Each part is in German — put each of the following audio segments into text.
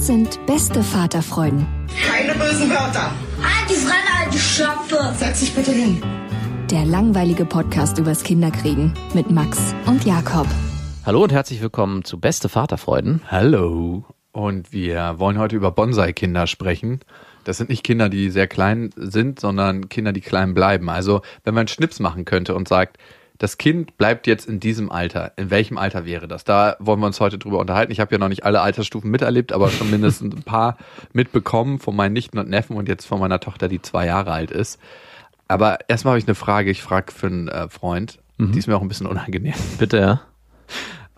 Das sind beste Vaterfreuden. Keine bösen Wörter. Alte Fremde, alte Schöpfe. Setz dich bitte hin. Der langweilige Podcast übers Kinderkriegen mit Max und Jakob. Hallo und herzlich willkommen zu Beste Vaterfreuden. Hallo. Und wir wollen heute über Bonsai-Kinder sprechen. Das sind nicht Kinder, die sehr klein sind, sondern Kinder, die klein bleiben. Also, wenn man Schnips machen könnte und sagt, das Kind bleibt jetzt in diesem Alter. In welchem Alter wäre das? Da wollen wir uns heute drüber unterhalten. Ich habe ja noch nicht alle Altersstufen miterlebt, aber schon mindestens ein paar mitbekommen von meinen Nichten und Neffen und jetzt von meiner Tochter, die zwei Jahre alt ist. Aber erstmal habe ich eine Frage. Ich frage für einen äh, Freund. Mhm. Die ist mir auch ein bisschen unangenehm. Bitte, ja.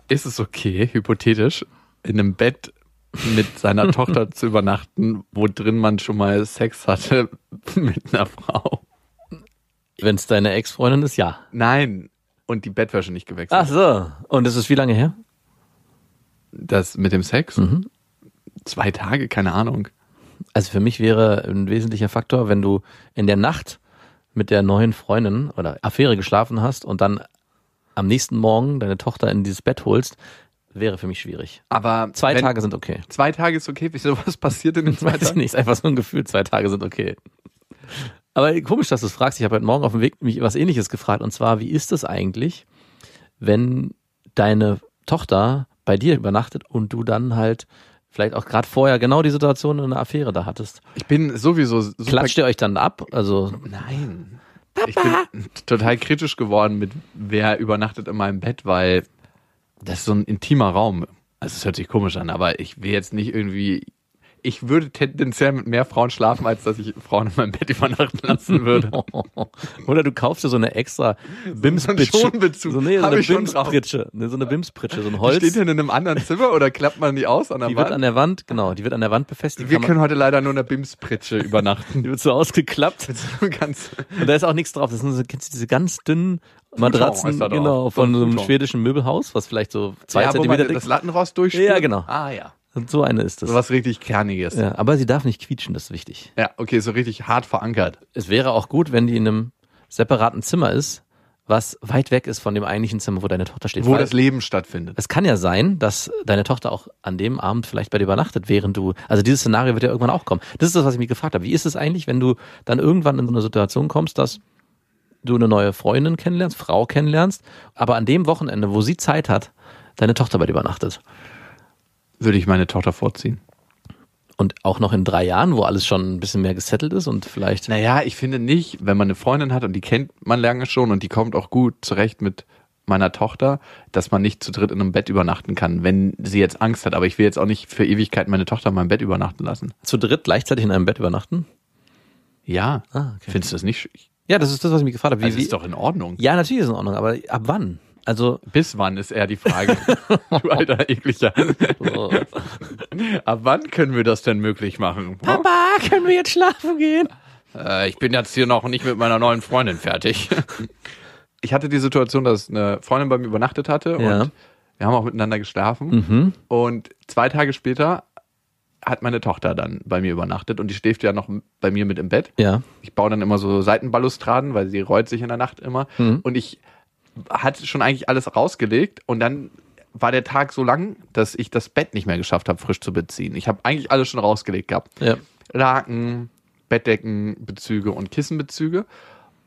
Ist es okay, hypothetisch, in einem Bett mit seiner Tochter zu übernachten, wo drin man schon mal Sex hatte mit einer Frau. Wenn es deine Ex-Freundin ist, ja. Nein. Und die Bettwäsche nicht gewechselt. Ach so. Und das ist wie lange her? Das mit dem Sex? Mhm. Zwei Tage, keine Ahnung. Also für mich wäre ein wesentlicher Faktor, wenn du in der Nacht mit der neuen Freundin oder Affäre geschlafen hast und dann am nächsten Morgen deine Tochter in dieses Bett holst, wäre für mich schwierig. Aber zwei Tage sind okay. Zwei Tage ist okay. Wieso was passiert in den zwei Tagen? nicht, ist einfach so ein Gefühl. Zwei Tage sind okay. Aber komisch, dass du es fragst. Ich habe heute Morgen auf dem Weg mich was Ähnliches gefragt. Und zwar, wie ist es eigentlich, wenn deine Tochter bei dir übernachtet und du dann halt vielleicht auch gerade vorher genau die Situation in einer Affäre da hattest? Ich bin sowieso super Klatscht ihr euch dann ab? Also nein. Papa. Ich bin total kritisch geworden mit wer übernachtet in meinem Bett, weil das ist so ein intimer Raum. Also es hört sich komisch an, aber ich will jetzt nicht irgendwie ich würde tendenziell mit mehr Frauen schlafen, als dass ich Frauen in meinem Bett übernachten lassen würde. Oder du kaufst dir so eine extra Bimspritsche. So, so, nee, so eine Bimspritsche. Nee, so eine Bimspritsche, so ein Holz. Die steht denn in einem anderen Zimmer oder klappt man die aus an der die Wand? Die wird an der Wand, genau, die wird an der Wand befestigt. Wir können heute leider nur in der Bimspritsche übernachten. Die wird so ausgeklappt. ganz Und da ist auch nichts drauf. Das sind so, kennst du diese ganz dünnen Matratzen, genau, von so einem schwedischen Möbelhaus, was vielleicht so zwei ja, Zentimeter dick ist. das Lattenrost durchspült? Ja, genau. Ah, ja. Und so eine ist das. So was richtig Kerniges. Ja, aber sie darf nicht quietschen, das ist wichtig. Ja, okay, so richtig hart verankert. Es wäre auch gut, wenn die in einem separaten Zimmer ist, was weit weg ist von dem eigentlichen Zimmer, wo deine Tochter steht. Wo Weil das Leben stattfindet. Es kann ja sein, dass deine Tochter auch an dem Abend vielleicht bei dir übernachtet, während du, also dieses Szenario wird ja irgendwann auch kommen. Das ist das, was ich mich gefragt habe. Wie ist es eigentlich, wenn du dann irgendwann in so eine Situation kommst, dass du eine neue Freundin kennenlernst, Frau kennenlernst, aber an dem Wochenende, wo sie Zeit hat, deine Tochter bei dir übernachtet? Würde ich meine Tochter vorziehen. Und auch noch in drei Jahren, wo alles schon ein bisschen mehr gesettelt ist und vielleicht. Naja, ich finde nicht, wenn man eine Freundin hat und die kennt man lange schon und die kommt auch gut zurecht mit meiner Tochter, dass man nicht zu dritt in einem Bett übernachten kann, wenn sie jetzt Angst hat. Aber ich will jetzt auch nicht für Ewigkeit meine Tochter in meinem Bett übernachten lassen. Zu dritt gleichzeitig in einem Bett übernachten? Ja. Ah, okay. Findest du das nicht? Ja, das ist das, was ich mich gefragt habe. Wie, also ist doch in Ordnung. Ja, natürlich ist es in Ordnung, aber ab wann? Also bis wann ist eher die Frage. du alter ekliger. Oh. Ab wann können wir das denn möglich machen? Papa, können wir jetzt schlafen gehen? Äh, ich bin jetzt hier noch nicht mit meiner neuen Freundin fertig. ich hatte die Situation, dass eine Freundin bei mir übernachtet hatte ja. und wir haben auch miteinander geschlafen. Mhm. Und zwei Tage später hat meine Tochter dann bei mir übernachtet und die schläft ja noch bei mir mit im Bett. Ja. Ich baue dann immer so Seitenbalustraden, weil sie rollt sich in der Nacht immer. Mhm. Und ich hat schon eigentlich alles rausgelegt und dann war der Tag so lang, dass ich das Bett nicht mehr geschafft habe, frisch zu beziehen. Ich habe eigentlich alles schon rausgelegt gehabt. Ja. Laken, Bettdeckenbezüge und Kissenbezüge.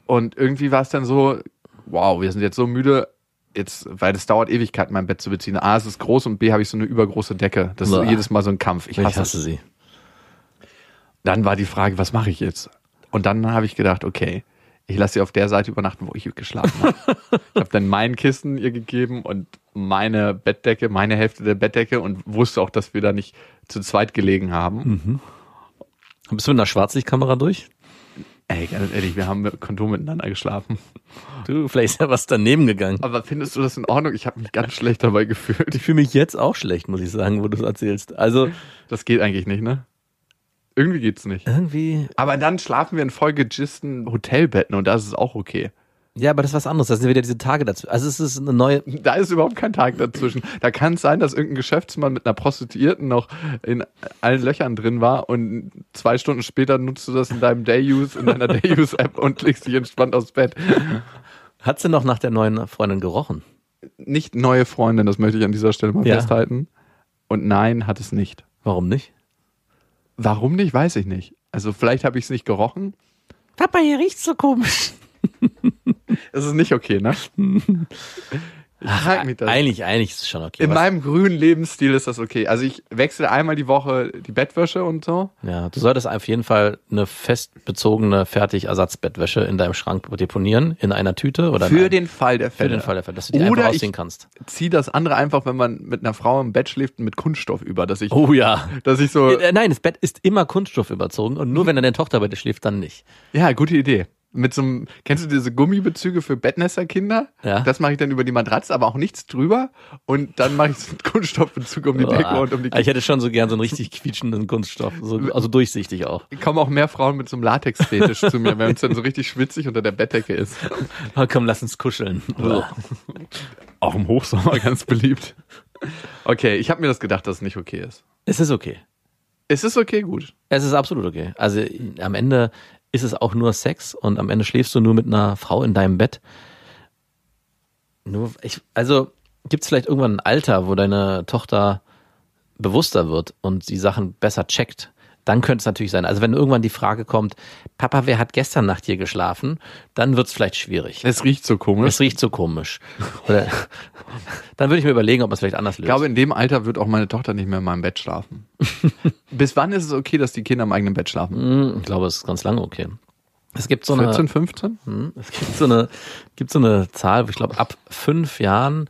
Und irgendwie war es dann so, wow, wir sind jetzt so müde, jetzt, weil das dauert Ewigkeit, mein Bett zu beziehen. A, es ist groß und B, habe ich so eine übergroße Decke. Das ist Boah. jedes Mal so ein Kampf. Ich Ich hasse, hasse es. sie. Dann war die Frage, was mache ich jetzt? Und dann habe ich gedacht, okay, ich lasse sie auf der Seite übernachten, wo ich geschlafen habe. ich habe dann mein Kissen ihr gegeben und meine Bettdecke, meine Hälfte der Bettdecke und wusste auch, dass wir da nicht zu zweit gelegen haben. Bist du mit einer Schwarzlichtkamera durch? Ey, ganz ehrlich, wir haben mit Kondom miteinander geschlafen. Du, vielleicht ist ja was daneben gegangen. Aber findest du das in Ordnung? Ich habe mich ganz schlecht dabei gefühlt. Ich fühle mich jetzt auch schlecht, muss ich sagen, wo du es erzählst. Also Das geht eigentlich nicht, ne? Irgendwie geht's nicht. irgendwie, Aber dann schlafen wir in vollgegisten Hotelbetten und das ist auch okay. ja, aber das ist was anderes. Das sind wieder diese Tage dazu. Also es ist eine neue, Da ist überhaupt kein Tag dazwischen. Da kann es sein, dass irgendein Geschäftsmann mit einer Prostituierten noch in allen Löchern drin war und zwei Stunden später nutzt du das in deinem Day-Use, in deiner Day-Use-App und legst dich entspannt aufs Bett. hat sie noch nach der neuen Freundin gerochen? Nicht neue Freundin, das möchte ich an dieser Stelle mal Ja. festhalten. Und nein, hat es nicht. Warum nicht? Warum nicht, weiß ich nicht. Also vielleicht habe ich es nicht gerochen. Papa, hier riecht's so komisch. Es ist nicht okay, ne? Ich frag mich das. Eigentlich, eigentlich ist es schon okay. In Was- meinem grünen Lebensstil ist das okay. Also ich wechsle einmal die Woche die Bettwäsche und so. Ja, du solltest auf jeden Fall eine fest bezogene Fertig-Ersatzbettwäsche in deinem Schrank deponieren, in einer Tüte oder Für den Fall der für Fälle. den Fall der Fälle, dass du die Oder einfach ausziehen kannst. zieh das andere einfach, wenn man mit einer Frau im Bett schläft, mit Kunststoff über, dass ich, Oh ja. dass ich so, Äh, Nein, das Bett ist immer Kunststoff überzogen und nur wenn deine Tochter bei dir schläft, dann nicht. ja, gute Idee. Mit so einem, kennst du diese Gummibezüge für Bettnässerkinder? Ja. Das mache ich dann über die Matratze, aber auch nichts drüber. Und dann mache ich so einen Kunststoffbezug um die Decke Boah. und um die ich hätte schon so gern so einen richtig quietschenden Kunststoff, so, also durchsichtig auch. kommen auch mehr Frauen mit so einem Latex-Fetisch zu mir, wenn es dann so richtig schwitzig unter der Bettdecke ist. Oh, komm, lass uns kuscheln. Auch im Hochsommer ganz beliebt. Okay, ich habe mir das gedacht, dass es nicht okay ist. Es ist okay. Es ist okay, gut. Es ist absolut okay. Also am Ende ist es auch nur Sex und am Ende schläfst du nur mit einer Frau in deinem Bett. Nur, ich, also gibt es vielleicht irgendwann ein Alter, wo deine Tochter bewusster wird und die Sachen besser checkt? Dann könnte es natürlich sein. Also wenn irgendwann die Frage kommt, Papa, wer hat gestern Nacht hier geschlafen? Dann wird es vielleicht schwierig. Es riecht so komisch. Es riecht so komisch. Oder, dann würde ich mir überlegen, ob man es vielleicht anders Ich löst. glaube, in dem Alter wird auch meine Tochter nicht mehr in meinem Bett schlafen. Bis wann ist es okay, dass die Kinder im eigenen Bett schlafen? Hm, ich glaube, es ist ganz lange okay. Es gibt so eine, 14, 15? Hm, Es gibt so eine, gibt so eine Zahl, wo ich glaube, ab fünf Jahren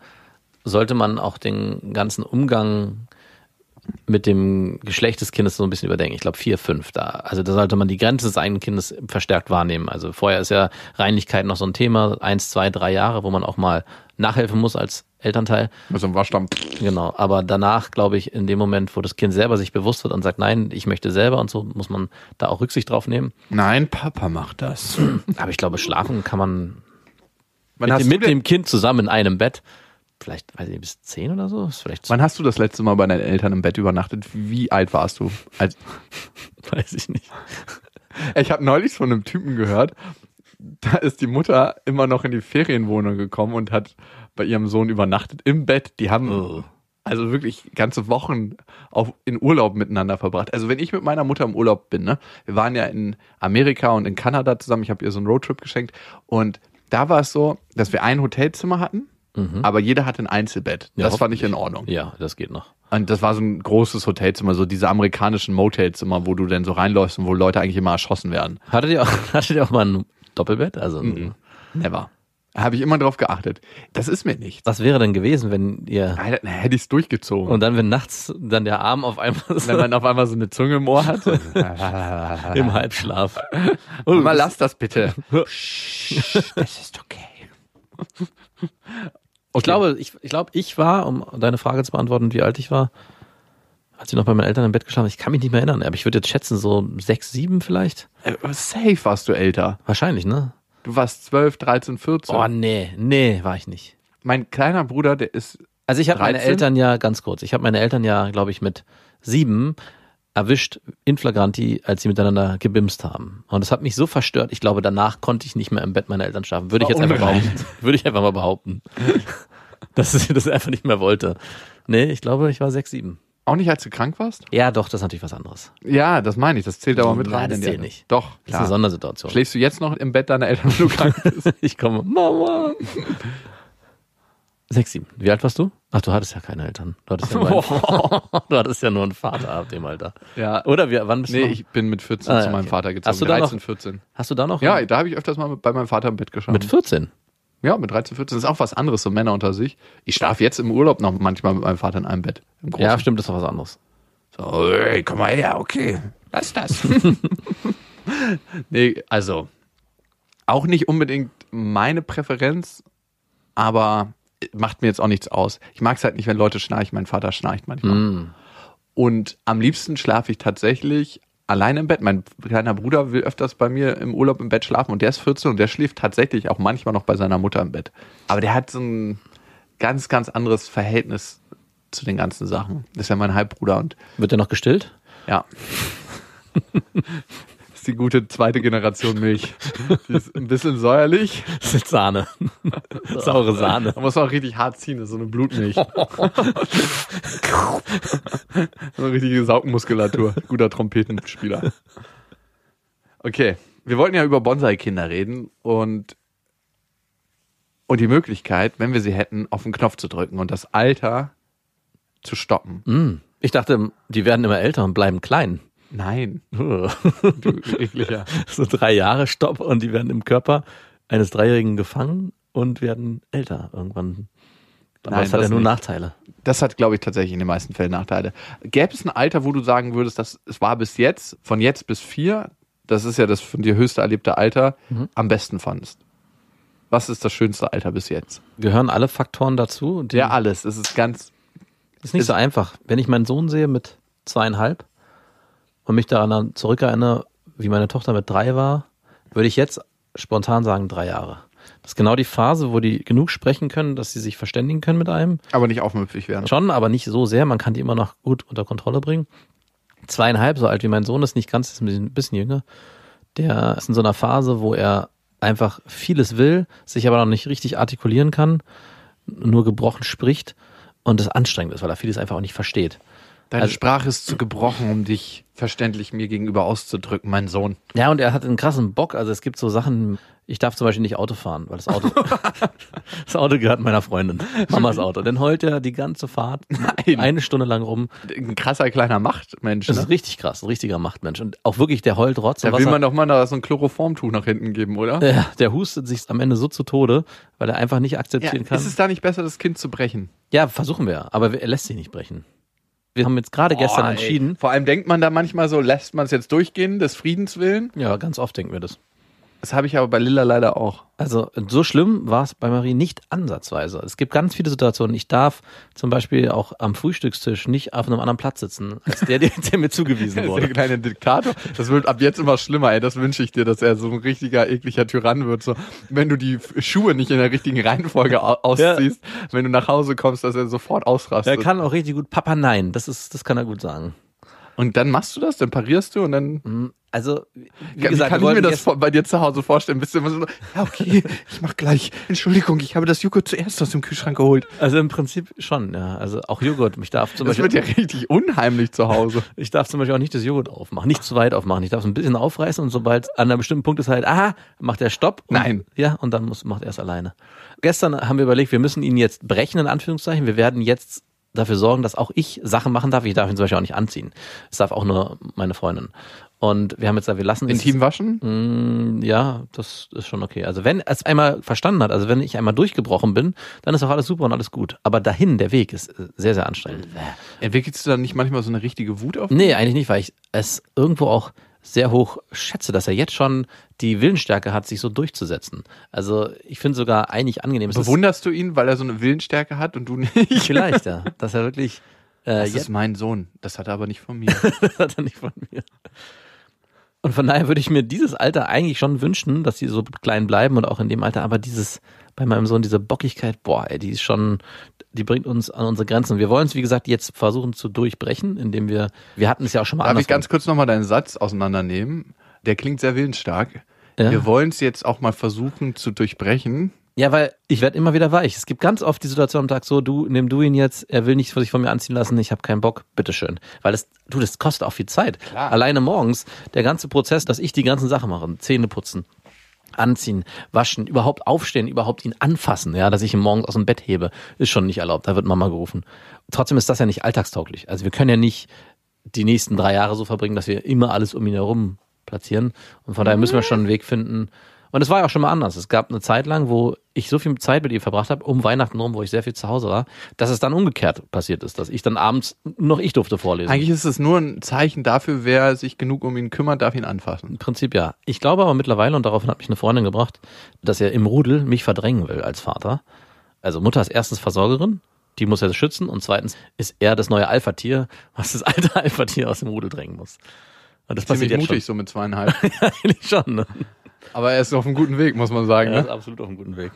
sollte man auch den ganzen Umgang mit dem Geschlecht des Kindes so ein bisschen überdenken. Ich glaube vier, fünf da. Also da sollte man die Grenze des eigenen Kindes verstärkt wahrnehmen. Also vorher ist ja Reinlichkeit noch so ein Thema, eins, zwei, drei Jahre, wo man auch mal nachhelfen muss als Elternteil. Mit so einem Waschdamm. Genau. Aber danach, glaube ich, in dem Moment, wo das Kind selber sich bewusst wird und sagt, nein, ich möchte selber und so, muss man da auch Rücksicht drauf nehmen. Nein, Papa macht das. Aber ich glaube, schlafen kann man Wann mit, mit dem Kind zusammen in einem Bett. Vielleicht, weiß ich nicht, bis zehn oder so? Ist vielleicht, wann hast du das letzte Mal bei deinen Eltern im Bett übernachtet? Wie alt warst du? Als, weiß ich nicht. ich habe neulich von einem Typen gehört, da ist die Mutter immer noch in die Ferienwohnung gekommen und hat bei ihrem Sohn übernachtet im Bett. Die haben Oh. also wirklich ganze Wochen auf, in Urlaub miteinander verbracht. Also wenn ich mit meiner Mutter im Urlaub bin, ne, wir waren ja in Amerika und in Kanada zusammen, ich habe ihr so einen Roadtrip geschenkt und da war es so, dass wir ein Hotelzimmer hatten, aber jeder hatte ein Einzelbett. Ja, das fand ich in Ordnung. Ja, das geht noch. Und das war so ein großes Hotelzimmer, so diese amerikanischen Motelzimmer, wo du dann so reinläufst und wo Leute eigentlich immer erschossen werden. Hattet ihr auch, hattet ihr auch mal ein Doppelbett? Also, ein- Never. Habe ich immer drauf geachtet. Das ist mir nichts. was wäre denn gewesen, wenn ihr, Alter, hätte ich es durchgezogen. und dann, wenn nachts dann der Arm auf einmal so wenn man auf einmal so eine Zunge im Ohr hat. im Halbschlaf. Mama, lass das bitte. Das ist okay. Ich glaube, ich, ich glaube, ich war, um deine Frage zu beantworten, wie alt ich war, als ich noch bei meinen Eltern im Bett geschlafen ich kann mich nicht mehr erinnern, aber ich würde jetzt schätzen, so sechs, sieben vielleicht. Äh, Safe warst du älter. Wahrscheinlich, ne? Du warst 12, 13, 14. Oh, nee, nee, war ich nicht. Mein kleiner Bruder, der ist Also ich habe meine 13? Eltern ja, ganz kurz, ich habe meine Eltern ja, glaube ich, mit sieben erwischt in flagranti, als sie miteinander gebimst haben. Und das hat mich so verstört. Ich glaube, danach konnte ich nicht mehr im Bett meiner Eltern schlafen. Würde ich jetzt einfach behaupten. Würde ich einfach mal behaupten. dass ich das einfach nicht mehr wollte. Nee, ich glaube, ich war sechs, sieben. auch nicht, als du krank warst? Ja, doch, das ist natürlich was anderes. Ja, das meine ich. Das zählt aber mit Nein, rein. das zählt nicht. Doch, Das ist eine klar. Sondersituation. Schläfst du jetzt noch im Bett deiner Eltern, wenn du krank bist? ich komme, Mama. Sechs, sieben. Wie alt warst du? Ach, du hattest ja keine Eltern. Du hattest ja nur, einen, du hattest ja nur einen Vater ab dem Alter. Ja. Oder wie, wann bist Nee, du noch? ich bin mit 14 Ah, zu meinem okay. Vater gezogen. Hast du da 13, noch- 14. Hast du da noch? Ja, da habe ich öfters mal bei meinem Vater im Bett geschlafen. mit 14. ja, mit 13, 14. Das ist auch was anderes, so Männer unter sich. Ich schlafe jetzt im Urlaub noch manchmal mit meinem Vater in einem Bett. Ja, stimmt, das ist doch was anderes. So, ey, komm mal her, okay. Lass das. nee, also auch nicht unbedingt meine Präferenz, aber macht mir jetzt auch nichts aus. Ich mag es halt nicht, wenn Leute schnarchen. Mein Vater schnarcht manchmal. Mm. Und am liebsten schlafe ich tatsächlich alleine im Bett. Mein kleiner Bruder will öfters bei mir im Urlaub im Bett schlafen und der ist 14 und der schläft tatsächlich auch manchmal noch bei seiner Mutter im Bett. Aber der hat so ein ganz, ganz anderes Verhältnis zu den ganzen Sachen. Das ist ja mein Halbbruder und Wird der noch gestillt? ja. Ist die gute zweite Generation Milch. Die ist ein bisschen säuerlich. Das ist Sahne. Saure Sahne. Da muss man auch richtig hart ziehen, das ist so eine Blutmilch. so eine richtige Saugmuskulatur. Guter Trompetenspieler. Okay, wir wollten ja über Bonsai-Kinder reden und, und die Möglichkeit, wenn wir sie hätten, auf den Knopf zu drücken und das Alter zu stoppen. Mm. Ich dachte, die werden immer älter und bleiben klein. Nein, so du ekliger. drei Jahre Stopp und die werden im Körper eines Dreijährigen gefangen und werden älter irgendwann. Aber Nein, das hat ja nur nicht. Nachteile. Das hat, glaube ich, tatsächlich in den meisten Fällen Nachteile. Gäbe es ein Alter, wo du sagen würdest, dass es war bis jetzt, von jetzt bis vier, das ist ja das von dir höchste erlebte Alter, am besten fandest? Was ist das schönste Alter bis jetzt? Gehören alle Faktoren dazu? Ja, alles. Es ist ganz. ist nicht so einfach. Wenn ich meinen Sohn sehe mit zweieinhalb und mich daran zurückerinnere, wie meine Tochter mit drei war, würde ich jetzt spontan sagen drei Jahre. Das ist genau die Phase, wo die genug sprechen können, dass sie sich verständigen können mit einem. Aber nicht aufmüpfig werden. Schon, aber nicht so sehr. Man kann die immer noch gut unter Kontrolle bringen. Zweieinhalb, so alt wie mein Sohn ist, nicht ganz, ist ein bisschen, ein bisschen jünger. Der ist in so einer Phase, wo er einfach vieles will, sich aber noch nicht richtig artikulieren kann, nur gebrochen spricht und es anstrengend ist, weil er vieles einfach auch nicht versteht. Deine Also- Sprache ist zu gebrochen, um dich verständlich mir gegenüber auszudrücken, mein Sohn. Ja, und er hat einen krassen Bock. Also es gibt so Sachen, ich darf zum Beispiel nicht Auto fahren, weil das Auto, das Auto gehört meiner Freundin, Mamas Auto. Dann heult er die ganze Fahrt Nein. eine Stunde lang rum. Ein krasser kleiner Machtmensch. Das Ne? ist richtig krass, ein richtiger Machtmensch. Und auch wirklich, der heult trotz. Da will man doch mal da so ein Chloroformtuch nach hinten geben, oder? der, der hustet sich am Ende so zu Tode, weil er einfach nicht Ja, akzeptieren kann. ist es da nicht besser, das Kind zu brechen? ja, versuchen wir, aber er lässt sich nicht brechen. Wir haben jetzt gerade gestern entschieden. Vor allem denkt man da manchmal so, lässt man es jetzt durchgehen, des Friedens willen? Ja, ganz oft denken wir das. Das habe ich aber bei Lilla leider auch. Also so schlimm war es bei Marie nicht ansatzweise. Es gibt ganz viele Situationen. Ich darf zum Beispiel auch am Frühstückstisch nicht auf einem anderen Platz sitzen, als der, der, der mir zugewiesen Der wurde. kleine Diktator. Das wird ab jetzt immer schlimmer, ey. Das wünsche ich dir, dass er so ein richtiger, ekliger Tyrann wird. So, wenn du die Schuhe nicht in der richtigen Reihenfolge au- ausziehst, wenn du nach Hause kommst, dass er sofort Er ausrastet. kann auch richtig gut Papa Nein. Das ist, das kann er gut sagen. Und dann machst du das, dann parierst du und dann. Also, wie gesagt, kann ich mir das bei dir zu Hause vorstellen? Bist du immer so, ja, okay, ich mach gleich. Entschuldigung, ich habe das Joghurt zuerst aus dem Kühlschrank geholt. Also im Prinzip schon, ja. Also auch Joghurt. Ich darf zum Das Beispiel, wird ja richtig unheimlich zu Hause. ich darf zum Beispiel auch nicht das Joghurt aufmachen, nicht zu weit aufmachen. Ich darf es ein bisschen aufreißen und sobald an einem bestimmten Punkt ist halt, aha, macht er Stopp. Und, Nein. Ja, und dann muss, macht er es alleine. Gestern haben wir überlegt, wir müssen ihn jetzt brechen, in Anführungszeichen. Wir werden jetzt dafür sorgen, dass auch ich Sachen machen darf. Ich darf ihn zum Beispiel auch nicht anziehen. Das darf auch nur meine Freundin. Und wir haben jetzt gesagt, wir lassen es- Intim waschen? Mm, Ja, das ist schon okay. Also wenn es einmal verstanden hat, also wenn ich einmal durchgebrochen bin, dann ist auch alles super und alles gut. Aber dahin, der Weg ist äh, sehr, sehr anstrengend. Entwickelst du dann nicht manchmal so eine richtige Wut auf? Nee, eigentlich nicht, weil ich es irgendwo auch sehr hoch schätze, dass er jetzt schon die Willensstärke hat, sich so durchzusetzen. Also ich finde sogar eigentlich angenehm. Bewunderst du ihn, weil er so eine Willensstärke hat und du nicht? vielleicht, ja, dass er wirklich äh, Das ist mein Sohn. Das hat er aber nicht von mir. hat er nicht von mir. Und von daher würde ich mir dieses Alter eigentlich schon wünschen, dass die so klein bleiben und auch in dem Alter, aber dieses, bei meinem Sohn, diese Bockigkeit, boah, ey, die ist schon, die bringt uns an unsere Grenzen. Wir wollen es, wie gesagt, jetzt versuchen zu durchbrechen, indem wir, wir hatten es ja auch schon mal Darf ich andersrum. ganz kurz nochmal deinen Satz auseinandernehmen? Der klingt sehr willensstark. Ja. Wir wollen es jetzt auch mal versuchen zu durchbrechen. Ja, weil ich werde immer wieder weich. Es gibt ganz oft die Situation am Tag so, du, nimm du ihn jetzt, er will nicht sich von mir anziehen lassen, ich habe keinen Bock, bitteschön. Weil das, du, das kostet auch viel Zeit. Klar. Alleine morgens, der ganze Prozess, dass ich die ganzen Sachen mache, Zähne putzen, Anziehen, waschen, überhaupt aufstehen, überhaupt ihn anfassen, ja, dass ich ihn morgens aus dem Bett hebe, ist schon nicht erlaubt. Da wird Mama gerufen. Trotzdem ist das ja nicht alltagstauglich. Also wir können ja nicht die nächsten drei Jahre so verbringen, dass wir immer alles um ihn herum platzieren. Und von daher müssen wir schon einen Weg finden. Und es war ja auch schon mal anders. Es gab eine Zeit lang, wo ich so viel Zeit mit ihr verbracht habe, um Weihnachten rum, wo ich sehr viel zu Hause war, dass es dann umgekehrt passiert ist, dass ich dann abends noch ich durfte vorlesen. Eigentlich ist es nur ein Zeichen dafür, wer sich genug um ihn kümmert, darf ihn anfassen. Im Prinzip ja. Ich glaube aber mittlerweile, und daraufhin hat mich eine Freundin gebracht, dass er im Rudel mich verdrängen will als Vater. Also Mutter ist erstens Versorgerin, die muss er schützen, und zweitens ist er das neue Alpha-Tier, was das alte Alpha-Tier aus dem Rudel drängen muss. Und das Ziemlich passiert jetzt mutig, so mit zweieinhalb. schon. Ja, eigentlich schon. Ne? Aber er ist auf einem guten Weg, muss man sagen. Er ist Ne? absolut auf einem guten Weg.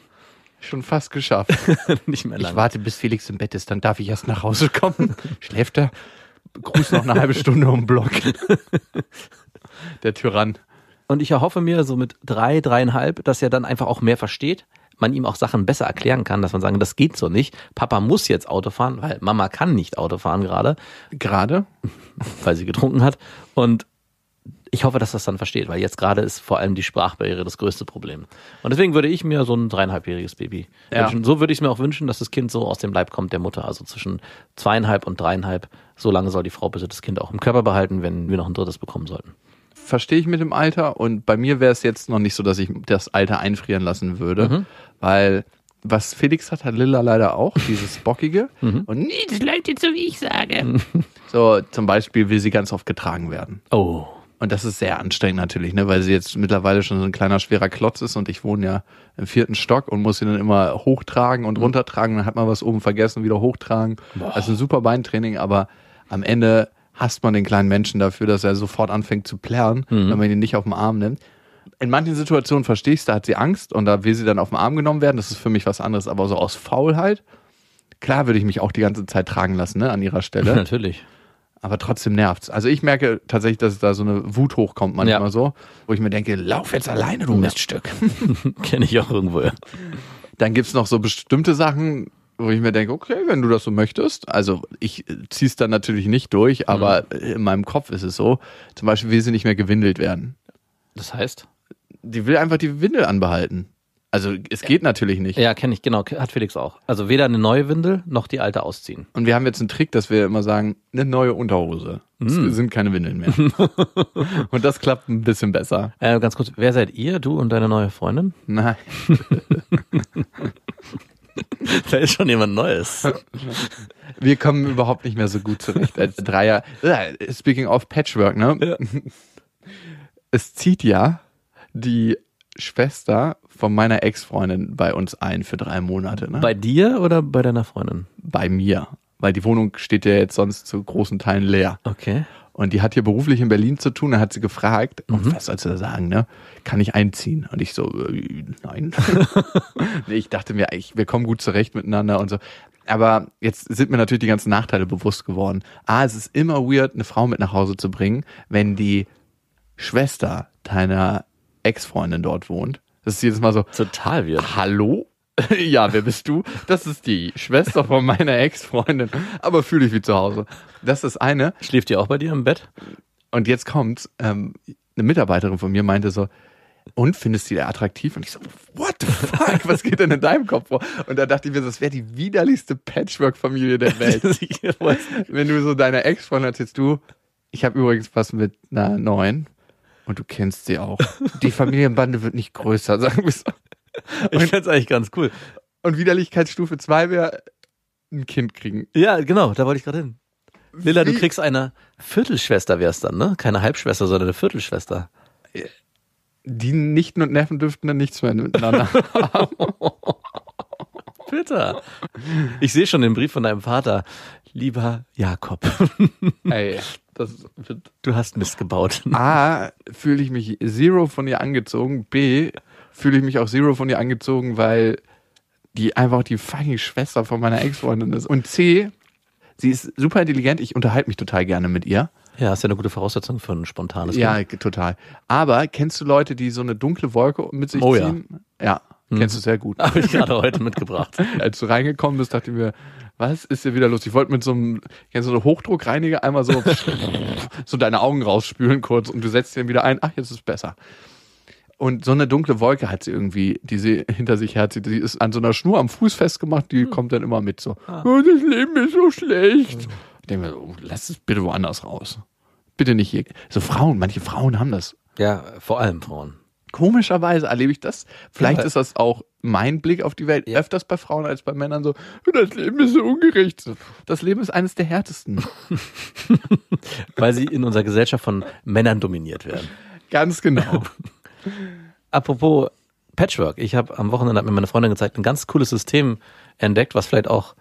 Schon fast geschafft. Nicht mehr lange. Ich warte, bis Felix im Bett ist, dann darf ich erst nach Hause kommen. Schläft er? Gruß noch eine halbe Stunde um den Block. Der Tyrann. Und ich erhoffe mir so mit drei, dreieinhalb, dass er dann einfach auch mehr versteht, man ihm auch Sachen besser erklären kann, dass man sagen, das geht so nicht. Papa muss jetzt Auto fahren, weil Mama kann nicht Auto fahren gerade, Gerade? weil sie getrunken hat. Und ich hoffe, dass das dann versteht, weil jetzt gerade ist vor allem die Sprachbarriere das größte Problem. Und deswegen würde ich mir so ein dreieinhalbjähriges Baby Ja. wünschen. So würde ich es mir auch wünschen, dass das Kind so aus dem Leib kommt der Mutter, also zwischen zweieinhalb und dreieinhalb. So lange soll die Frau bitte das Kind auch im Körper behalten, wenn wir noch ein drittes bekommen sollten. Verstehe ich mit dem Alter. Und bei mir wäre es jetzt noch nicht so, dass ich das Alter einfrieren lassen würde. Weil was Felix hat, hat Lilla leider auch, dieses Bockige. Und nee, das läuft jetzt so, wie ich sage. So, zum Beispiel will sie ganz oft getragen werden. Oh. Und das ist sehr anstrengend natürlich, ne, weil sie jetzt mittlerweile schon so ein kleiner schwerer Klotz ist und ich wohne ja im vierten Stock und muss sie dann immer hochtragen und runtertragen. Dann hat man was oben vergessen, wieder hochtragen. Das ist ein super Beintraining, aber am Ende hasst man den kleinen Menschen dafür, dass er sofort anfängt zu plärren, wenn man ihn nicht auf den Arm nimmt. In manchen Situationen verstehe ich da hat sie Angst und da will sie dann auf den Arm genommen werden. Das ist für mich was anderes, aber so aus Faulheit, klar würde ich mich auch die ganze Zeit tragen lassen, ne, an ihrer Stelle. Natürlich. Aber trotzdem nervt's. Also ich merke tatsächlich, dass da so eine Wut hochkommt manchmal Ja. so, wo ich mir denke, lauf jetzt alleine, du Miststück. Kenne ich auch irgendwo. Ja. Dann gibt's noch so bestimmte Sachen, wo ich mir denke, okay, wenn du das so möchtest. Also ich äh, zieh's dann natürlich nicht durch, aber Mhm. in meinem Kopf ist es so. Zum Beispiel will sie nicht mehr gewindelt werden. Das heißt? Die will einfach die Windel anbehalten. Also es geht natürlich nicht. Ja, kenne ich, genau, hat Felix auch. Also weder eine neue Windel noch die alte ausziehen. Und wir haben jetzt einen Trick, dass wir immer sagen, eine neue Unterhose. Es Mhm. sind keine Windeln mehr. Und das klappt ein bisschen besser. Äh, ganz kurz, wer seid ihr, du und deine neue Freundin? Nein. Da ist schon jemand Neues. Wir kommen überhaupt nicht mehr so gut zurecht als Dreier. Speaking of Patchwork, ne? Es zieht ja die Schwester von meiner Ex-Freundin bei uns ein für drei Monate, ne? Bei dir oder bei deiner Freundin? bei mir. Weil die Wohnung steht ja jetzt sonst zu großen Teilen leer. Okay. Und die hat hier beruflich in Berlin zu tun. Da hat sie gefragt, und was sollst du da sagen, ne? Kann ich einziehen? Und ich so, äh, nein. nee, ich dachte mir, ich, wir kommen gut zurecht miteinander und so. Aber jetzt sind mir natürlich die ganzen Nachteile bewusst geworden. A, es ist immer weird, eine Frau mit nach Hause zu bringen, wenn die Schwester deiner Ex-Freundin dort wohnt. Das ist jedes Mal so, Total wird. Hallo? ja, wer bist du? Das ist die Schwester von meiner Ex-Freundin. Aber fühle ich wie zu Hause. Das ist eine. Schläft die auch bei dir im Bett? Und jetzt kommt, ähm, eine Mitarbeiterin von mir meinte so, und findest du die attraktiv? Und ich so, what the fuck? Was geht denn in deinem Kopf vor? Und da dachte ich mir, das wäre die widerlichste Patchwork-Familie der Welt. Wenn du so deiner Ex-Freundin erzählst, du, ich habe übrigens was mit einer neuen und du kennst sie auch. Die Familienbande wird nicht größer, sagen wir so. Ich find's eigentlich ganz cool. Und Widerlichkeitsstufe 2 wäre ein Kind kriegen. Ja, genau, da wollte ich gerade hin. Lilla, du Wie- kriegst eine Viertelschwester wär's dann, ne? Keine Halbschwester, sondern eine Viertelschwester. Die Nichten und Neffen dürften dann nichts mehr miteinander haben. Bitte. Ich sehe schon den Brief von deinem Vater. Lieber Jakob, Ey, das wird du hast Mist gebaut. A, fühle ich mich zero von ihr angezogen. B, fühle ich mich auch zero von ihr angezogen, weil die einfach die fucking Schwester von meiner Ex-Freundin ist. Und C, sie ist super intelligent. Ich unterhalte mich total gerne mit ihr. Ja, ist ja eine gute Voraussetzung für ein spontanes Ja, g- total. Aber kennst du Leute, die so eine dunkle Wolke mit sich Oh ja. ziehen? Ja, kennst du sehr gut. Habe ich gerade heute mitgebracht. Als du reingekommen bist, dachte ich mir, was ist hier wieder los? Ich wollte mit so einem, kennst du so Hochdruckreiniger einmal so, so deine Augen rausspülen kurz und du setzt den wieder ein. Ach, jetzt ist es besser. Und so eine dunkle Wolke hat sie irgendwie, die sie hinter sich herzieht. Die ist an so einer Schnur am Fuß festgemacht, die kommt dann immer mit so. Oh, das Leben ist so schlecht. Ich denke mir, so, lass es bitte woanders raus. Bitte nicht hier. So Frauen, manche Frauen haben das. Ja, vor allem Frauen. Komischerweise erlebe ich das. Vielleicht Ja. ist das auch mein Blick auf die Welt öfters bei Frauen als bei Männern so, das Leben ist so ungerecht. Das Leben ist eines der härtesten. Weil sie in unserer Gesellschaft von Männern dominiert werden. Ganz genau. Apropos Patchwork. Ich habe am Wochenende hat mir meine Freundin gezeigt, ein ganz cooles System entdeckt, was vielleicht auch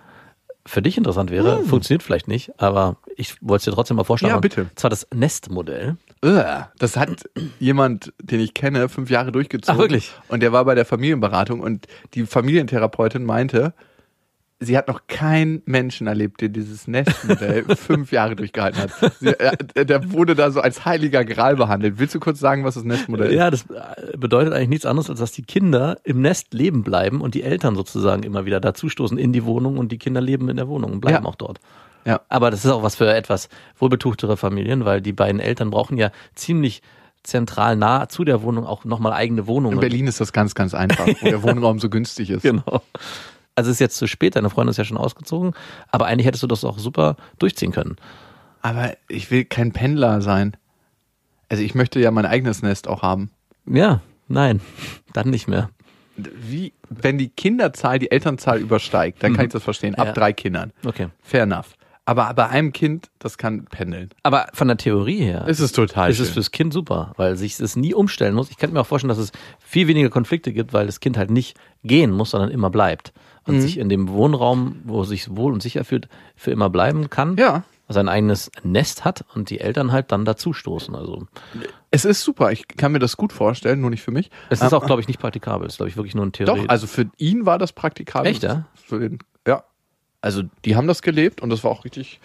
für dich interessant wäre. Funktioniert vielleicht nicht, aber ich wollte es dir trotzdem mal vorstellen. Hm. Ja, Und bitte. Zwar das Nest-Modell. Ugh, Das hat jemand, den ich kenne, fünf Jahre durchgezogen. Ach, wirklich? Und der war bei der Familienberatung und die Familientherapeutin meinte, sie hat noch keinen Menschen erlebt, der dieses Nestmodell fünf Jahre durchgehalten hat. Sie, äh, der wurde da so als heiliger Gral behandelt. Willst du kurz sagen, was das Nestmodell ist? Ja, das äh, bedeutet eigentlich nichts anderes, als dass die Kinder im Nest leben bleiben und die Eltern sozusagen immer wieder dazustoßen in die Wohnung und die Kinder leben in der Wohnung und bleiben Ja. auch dort. Ja. Aber das ist auch was für etwas wohlbetuchtere Familien, weil die beiden Eltern brauchen ja ziemlich zentral nah zu der Wohnung auch nochmal eigene Wohnungen. In Berlin ist das ganz, ganz einfach, wo der Wohnraum so günstig ist. Genau. Also es ist jetzt zu spät, deine Freundin ist ja schon ausgezogen, aber eigentlich hättest du das auch super durchziehen können. Aber ich will kein Pendler sein. Also ich möchte ja mein eigenes Nest auch haben. Ja, nein, dann nicht mehr. Wie, wenn die Kinderzahl die Elternzahl übersteigt, dann kann ich das verstehen. Ab Ja. drei Kindern. Okay. Fair enough. Aber bei einem Kind, das kann pendeln. Aber von der Theorie her Es ist total ist es fürs Kind super, weil sich es nie umstellen muss. Ich könnte mir auch vorstellen, dass es viel weniger Konflikte gibt, weil das Kind halt nicht gehen muss, sondern immer bleibt. Und Mhm. sich in dem Wohnraum, wo es sich wohl und sicher fühlt, für immer bleiben kann. Ja. Sein eigenes Nest hat und die Eltern halt dann dazustoßen. Also Es ist super. Ich kann mir das gut vorstellen, nur nicht für mich. es ist auch, glaube ich, nicht praktikabel. Es ist, glaube ich, wirklich nur ein Theorie. Doch, also für ihn war das praktikabel. Echt, ja? Für den. Also die haben das gelebt und das war auch richtig.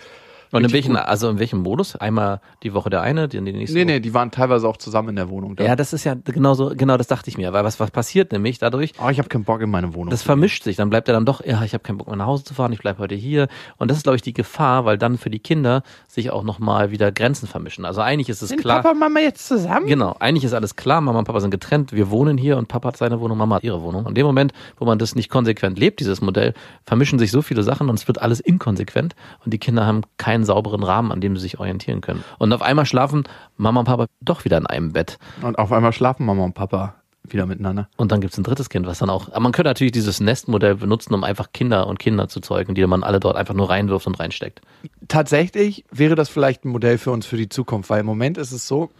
Und in welchen, gut. also in welchem Modus? Einmal die Woche der eine, die, die nächste Nee, Woche. nee, die waren teilweise auch zusammen in der Wohnung. Da. Ja, das ist ja genau so, genau das dachte ich mir. Weil was, was passiert nämlich dadurch? oh, ich habe keinen Bock in meine Wohnung. Das vermischt sich, dann bleibt er dann doch, ja, ich habe keinen Bock mehr nach Hause zu fahren, ich bleibe heute hier. Und das ist, glaube ich, die Gefahr, weil dann für die Kinder sich auch nochmal wieder Grenzen vermischen. Also eigentlich ist es Sind klar. Papa und Mama jetzt zusammen? Genau, eigentlich ist alles klar, Mama und Papa sind getrennt, wir wohnen hier und Papa hat seine Wohnung, Mama hat ihre Wohnung. Und in dem Moment, wo man das nicht konsequent lebt, dieses Modell, vermischen sich so viele Sachen und es wird alles inkonsequent und die Kinder haben keinen sauberen Rahmen, an dem sie sich orientieren können. Und auf einmal schlafen Mama und Papa doch wieder in einem Bett. Und auf einmal schlafen Mama und Papa wieder miteinander. Und dann gibt's ein drittes Kind, was dann auch. Aber man könnte natürlich dieses Nestmodell benutzen, um einfach Kinder und Kinder zu zeugen, die man alle dort einfach nur reinwirft und reinsteckt. Tatsächlich wäre das vielleicht ein Modell für uns für die Zukunft, weil im Moment ist es so,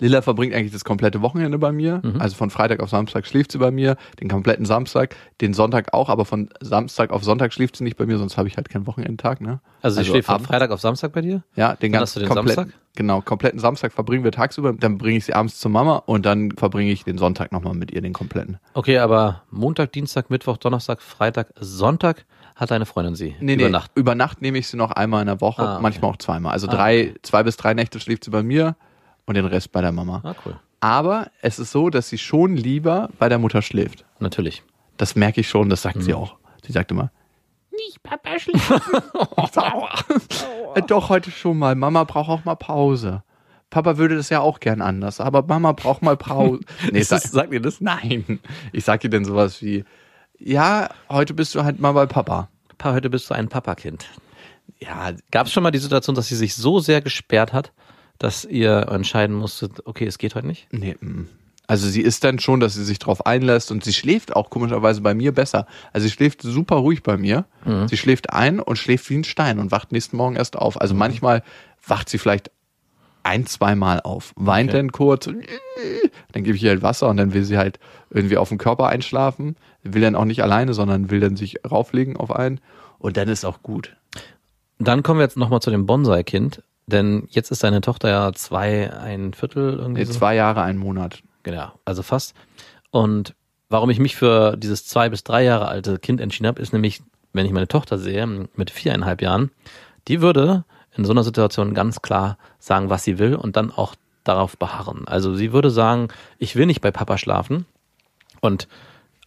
Lilla verbringt eigentlich das komplette Wochenende bei mir. Also von Freitag auf Samstag schläft sie bei mir, den kompletten Samstag, den Sonntag auch, aber von Samstag auf Sonntag schläft sie nicht bei mir, sonst habe ich halt keinen Wochenendtag. Ne? Also, sie schläft von. Freitag auf Samstag bei dir? Ja, den Dann ganzen hast du den kompletten, Samstag? Genau, kompletten Samstag verbringen wir tagsüber, dann bringe ich sie abends zur Mama und dann verbringe ich den Sonntag nochmal mit ihr, den kompletten. Okay, aber Montag, Dienstag, Mittwoch, Donnerstag, Freitag, Sonntag hat deine Freundin sie Nee, über nee, Nacht. über Nacht nehme ich sie noch einmal in der Woche, Ah, okay. manchmal auch zweimal. Also drei, zwei bis drei Nächte schläft sie bei mir und den Rest bei der Mama. Ah, cool. Aber es ist so, dass sie schon lieber bei der Mutter schläft. Natürlich. Das merke ich schon, das sagt Mhm. sie auch. Sie sagt immer, nicht Papa schlafen. Äh, Doch, heute schon mal. Mama braucht auch mal Pause. Papa würde das ja auch gern anders, aber Mama braucht mal Pause. Nee, sag, sagt ihr das? nein. Ich sag ihr denn sowas wie, ja, heute bist du halt mal bei Papa. Pa, heute bist du ein Papakind. Ja, Gab es schon mal die Situation, dass sie sich so sehr gesperrt hat, dass ihr entscheiden musstet, okay, es geht heute nicht? Nee, mm. also sie ist dann schon, dass sie sich drauf einlässt und sie schläft auch komischerweise bei mir besser. Also sie schläft super ruhig bei mir. Sie schläft ein und schläft wie ein Stein und wacht nächsten Morgen erst auf. Also manchmal wacht sie vielleicht ein, zweimal auf, weint Okay. dann kurz, dann gebe ich ihr halt Wasser und dann will sie halt irgendwie auf den Körper einschlafen. Will dann auch nicht alleine, sondern will dann sich rauflegen auf einen und dann ist auch gut. Dann kommen wir jetzt nochmal zu dem Bonsai-Kind, denn jetzt ist deine Tochter ja zwei, ein Viertel irgendwie Nee, so. zwei Jahre, einen Monat. Genau, also fast. Und warum ich mich für dieses zwei bis drei Jahre alte Kind entschieden habe, ist nämlich, wenn ich meine Tochter sehe, mit viereinhalb Jahren, die würde in so einer Situation ganz klar sagen, was sie will und dann auch darauf beharren. Also sie würde sagen, ich will nicht bei Papa schlafen und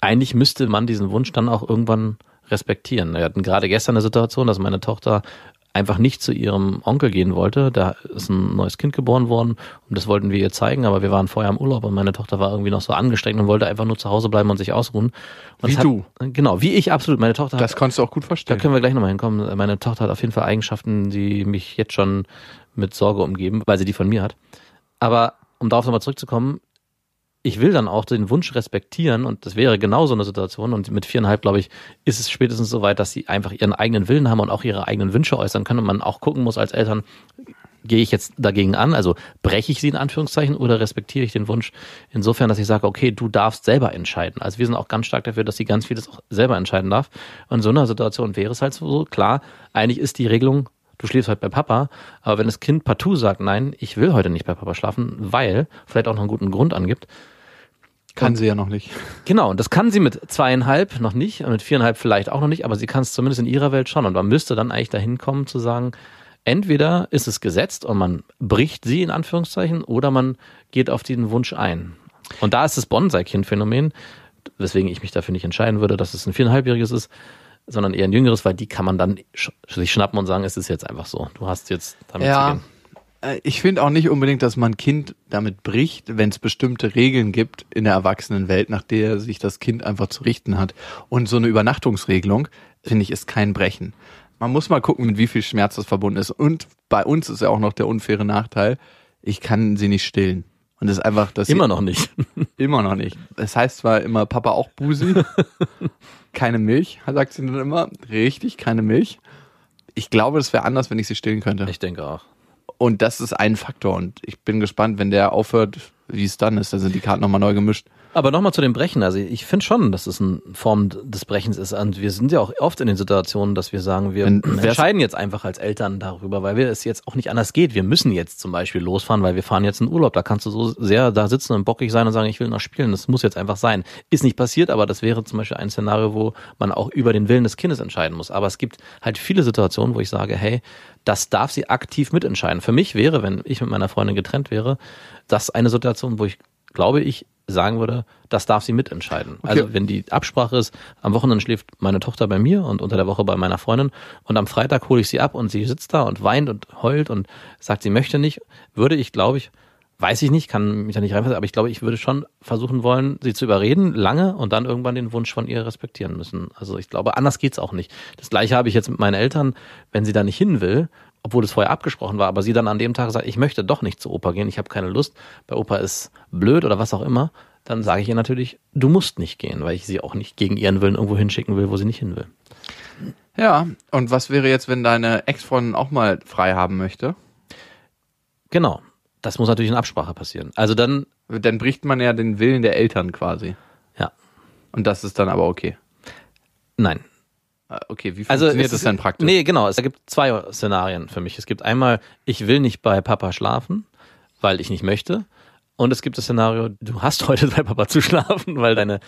eigentlich müsste man diesen Wunsch dann auch irgendwann respektieren. Wir hatten gerade gestern eine Situation, dass meine Tochter einfach nicht zu ihrem Onkel gehen wollte. Da ist ein neues Kind geboren worden und das wollten wir ihr zeigen, aber wir waren vorher im Urlaub und meine Tochter war irgendwie noch so angestrengt und wollte einfach nur zu Hause bleiben und sich ausruhen. Und Wie hat, du. Genau, wie ich absolut. Meine Tochter hat Das konntest du auch gut da verstehen. können wir gleich nochmal hinkommen. Meine Tochter hat auf jeden Fall Eigenschaften, die mich jetzt schon mit Sorge umgeben, weil sie die von mir hat. Aber um darauf nochmal zurückzukommen, ich will dann auch den Wunsch respektieren und das wäre genau so eine Situation und mit viereinhalb, glaube ich, ist es spätestens so weit, dass sie einfach ihren eigenen Willen haben und auch ihre eigenen Wünsche äußern können und man auch gucken muss als Eltern, gehe ich jetzt dagegen an, also breche ich sie in Anführungszeichen oder respektiere ich den Wunsch insofern, dass ich sage, okay, du darfst selber entscheiden. Also wir sind auch ganz stark dafür, dass sie ganz vieles auch selber entscheiden darf. Und in so einer Situation wäre es halt so, klar, eigentlich ist die Regelung, du schläfst halt bei Papa, aber wenn das Kind partout sagt, nein, ich will heute nicht bei Papa schlafen, weil vielleicht auch noch einen guten Grund angibt, Kann sie ja noch nicht. Genau, und das kann sie mit zweieinhalb noch nicht und mit viereinhalb vielleicht auch noch nicht, aber sie kann es zumindest in ihrer Welt schon. Und man müsste dann eigentlich dahin kommen zu sagen, entweder ist es gesetzt und man bricht sie in Anführungszeichen oder man geht auf diesen Wunsch ein. Und da ist das Bonsai-Kind-Phänomen, weswegen ich mich dafür nicht entscheiden würde, dass es ein viereinhalbjähriges ist, sondern eher ein jüngeres, weil die kann man dann sch sich schnappen und sagen, es ist jetzt einfach so. Du hast jetzt damit zu Ja. gehen. Äh, Ich finde auch nicht unbedingt, dass man Kind damit bricht, wenn es bestimmte Regeln gibt in der Erwachsenenwelt, nach der sich das Kind einfach zu richten hat. Und so eine Übernachtungsregelung, finde ich, ist kein Brechen. Man muss mal gucken, mit wie viel Schmerz das verbunden ist. Und bei uns ist ja auch noch der unfaire Nachteil, ich kann sie nicht stillen. Und das ist einfach, dass Immer noch nicht. Immer noch nicht. Es heißt zwar immer Papa auch Busi, keine Milch, sagt sie dann immer. Richtig, keine Milch. Ich glaube, es wäre anders, wenn ich sie stillen könnte. Ich denke auch. Und das ist ein Faktor. Und ich bin gespannt, wenn der aufhört, wie es dann ist. Da sind die Karten nochmal neu gemischt. Aber nochmal zu dem Brechen. Also ich finde schon, dass es eine Form des Brechens ist. Und wir sind ja auch oft in den Situationen, dass wir sagen, wir Wenn- entscheiden jetzt einfach als Eltern darüber, weil wir es jetzt auch nicht anders geht. Wir müssen jetzt zum Beispiel losfahren, weil wir fahren jetzt in Urlaub. Da kannst du so sehr da sitzen und bockig sein und sagen, ich will noch spielen. Das muss jetzt einfach sein. Ist nicht passiert, aber das wäre zum Beispiel ein Szenario, wo man auch über den Willen des Kindes entscheiden muss. Aber es gibt halt viele Situationen, wo ich sage, hey, das darf sie aktiv mitentscheiden. Für mich wäre, wenn ich mit meiner Freundin getrennt wäre, das eine Situation, wo ich glaube ich, sagen würde, das darf sie mitentscheiden. Also wenn die Absprache ist, am Wochenende schläft meine Tochter bei mir und unter der Woche bei meiner Freundin und am Freitag hole ich sie ab und sie sitzt da und weint und heult und sagt, sie möchte nicht, würde ich, glaube ich, weiß ich nicht, kann mich da nicht reinversetzen, aber ich glaube, ich würde schon versuchen wollen, sie zu überreden, lange und dann irgendwann den Wunsch von ihr respektieren müssen. Also ich glaube, anders geht's auch nicht. Das gleiche habe ich jetzt mit meinen Eltern, wenn sie da nicht hin will, obwohl es vorher abgesprochen war, aber sie dann an dem Tag sagt, ich möchte doch nicht zu Opa gehen, ich habe keine Lust, bei Opa ist blöd oder was auch immer, dann sage ich ihr natürlich, du musst nicht gehen, weil ich sie auch nicht gegen ihren Willen irgendwo hinschicken will, wo sie nicht hin will. Ja, und was wäre jetzt, wenn deine Ex-Freundin auch mal frei haben möchte? Genau. Das muss natürlich in Absprache passieren. Also dann, Dann bricht man ja den Willen der Eltern quasi. ja, Und das ist dann aber okay. nein. Äh, Okay, wie Also funktioniert es das denn praktisch? Nee, genau. Es gibt zwei Szenarien für mich. Es gibt einmal, ich will nicht bei Papa schlafen, weil ich nicht möchte. Und es gibt das Szenario, du hast heute bei Papa zu schlafen, weil deine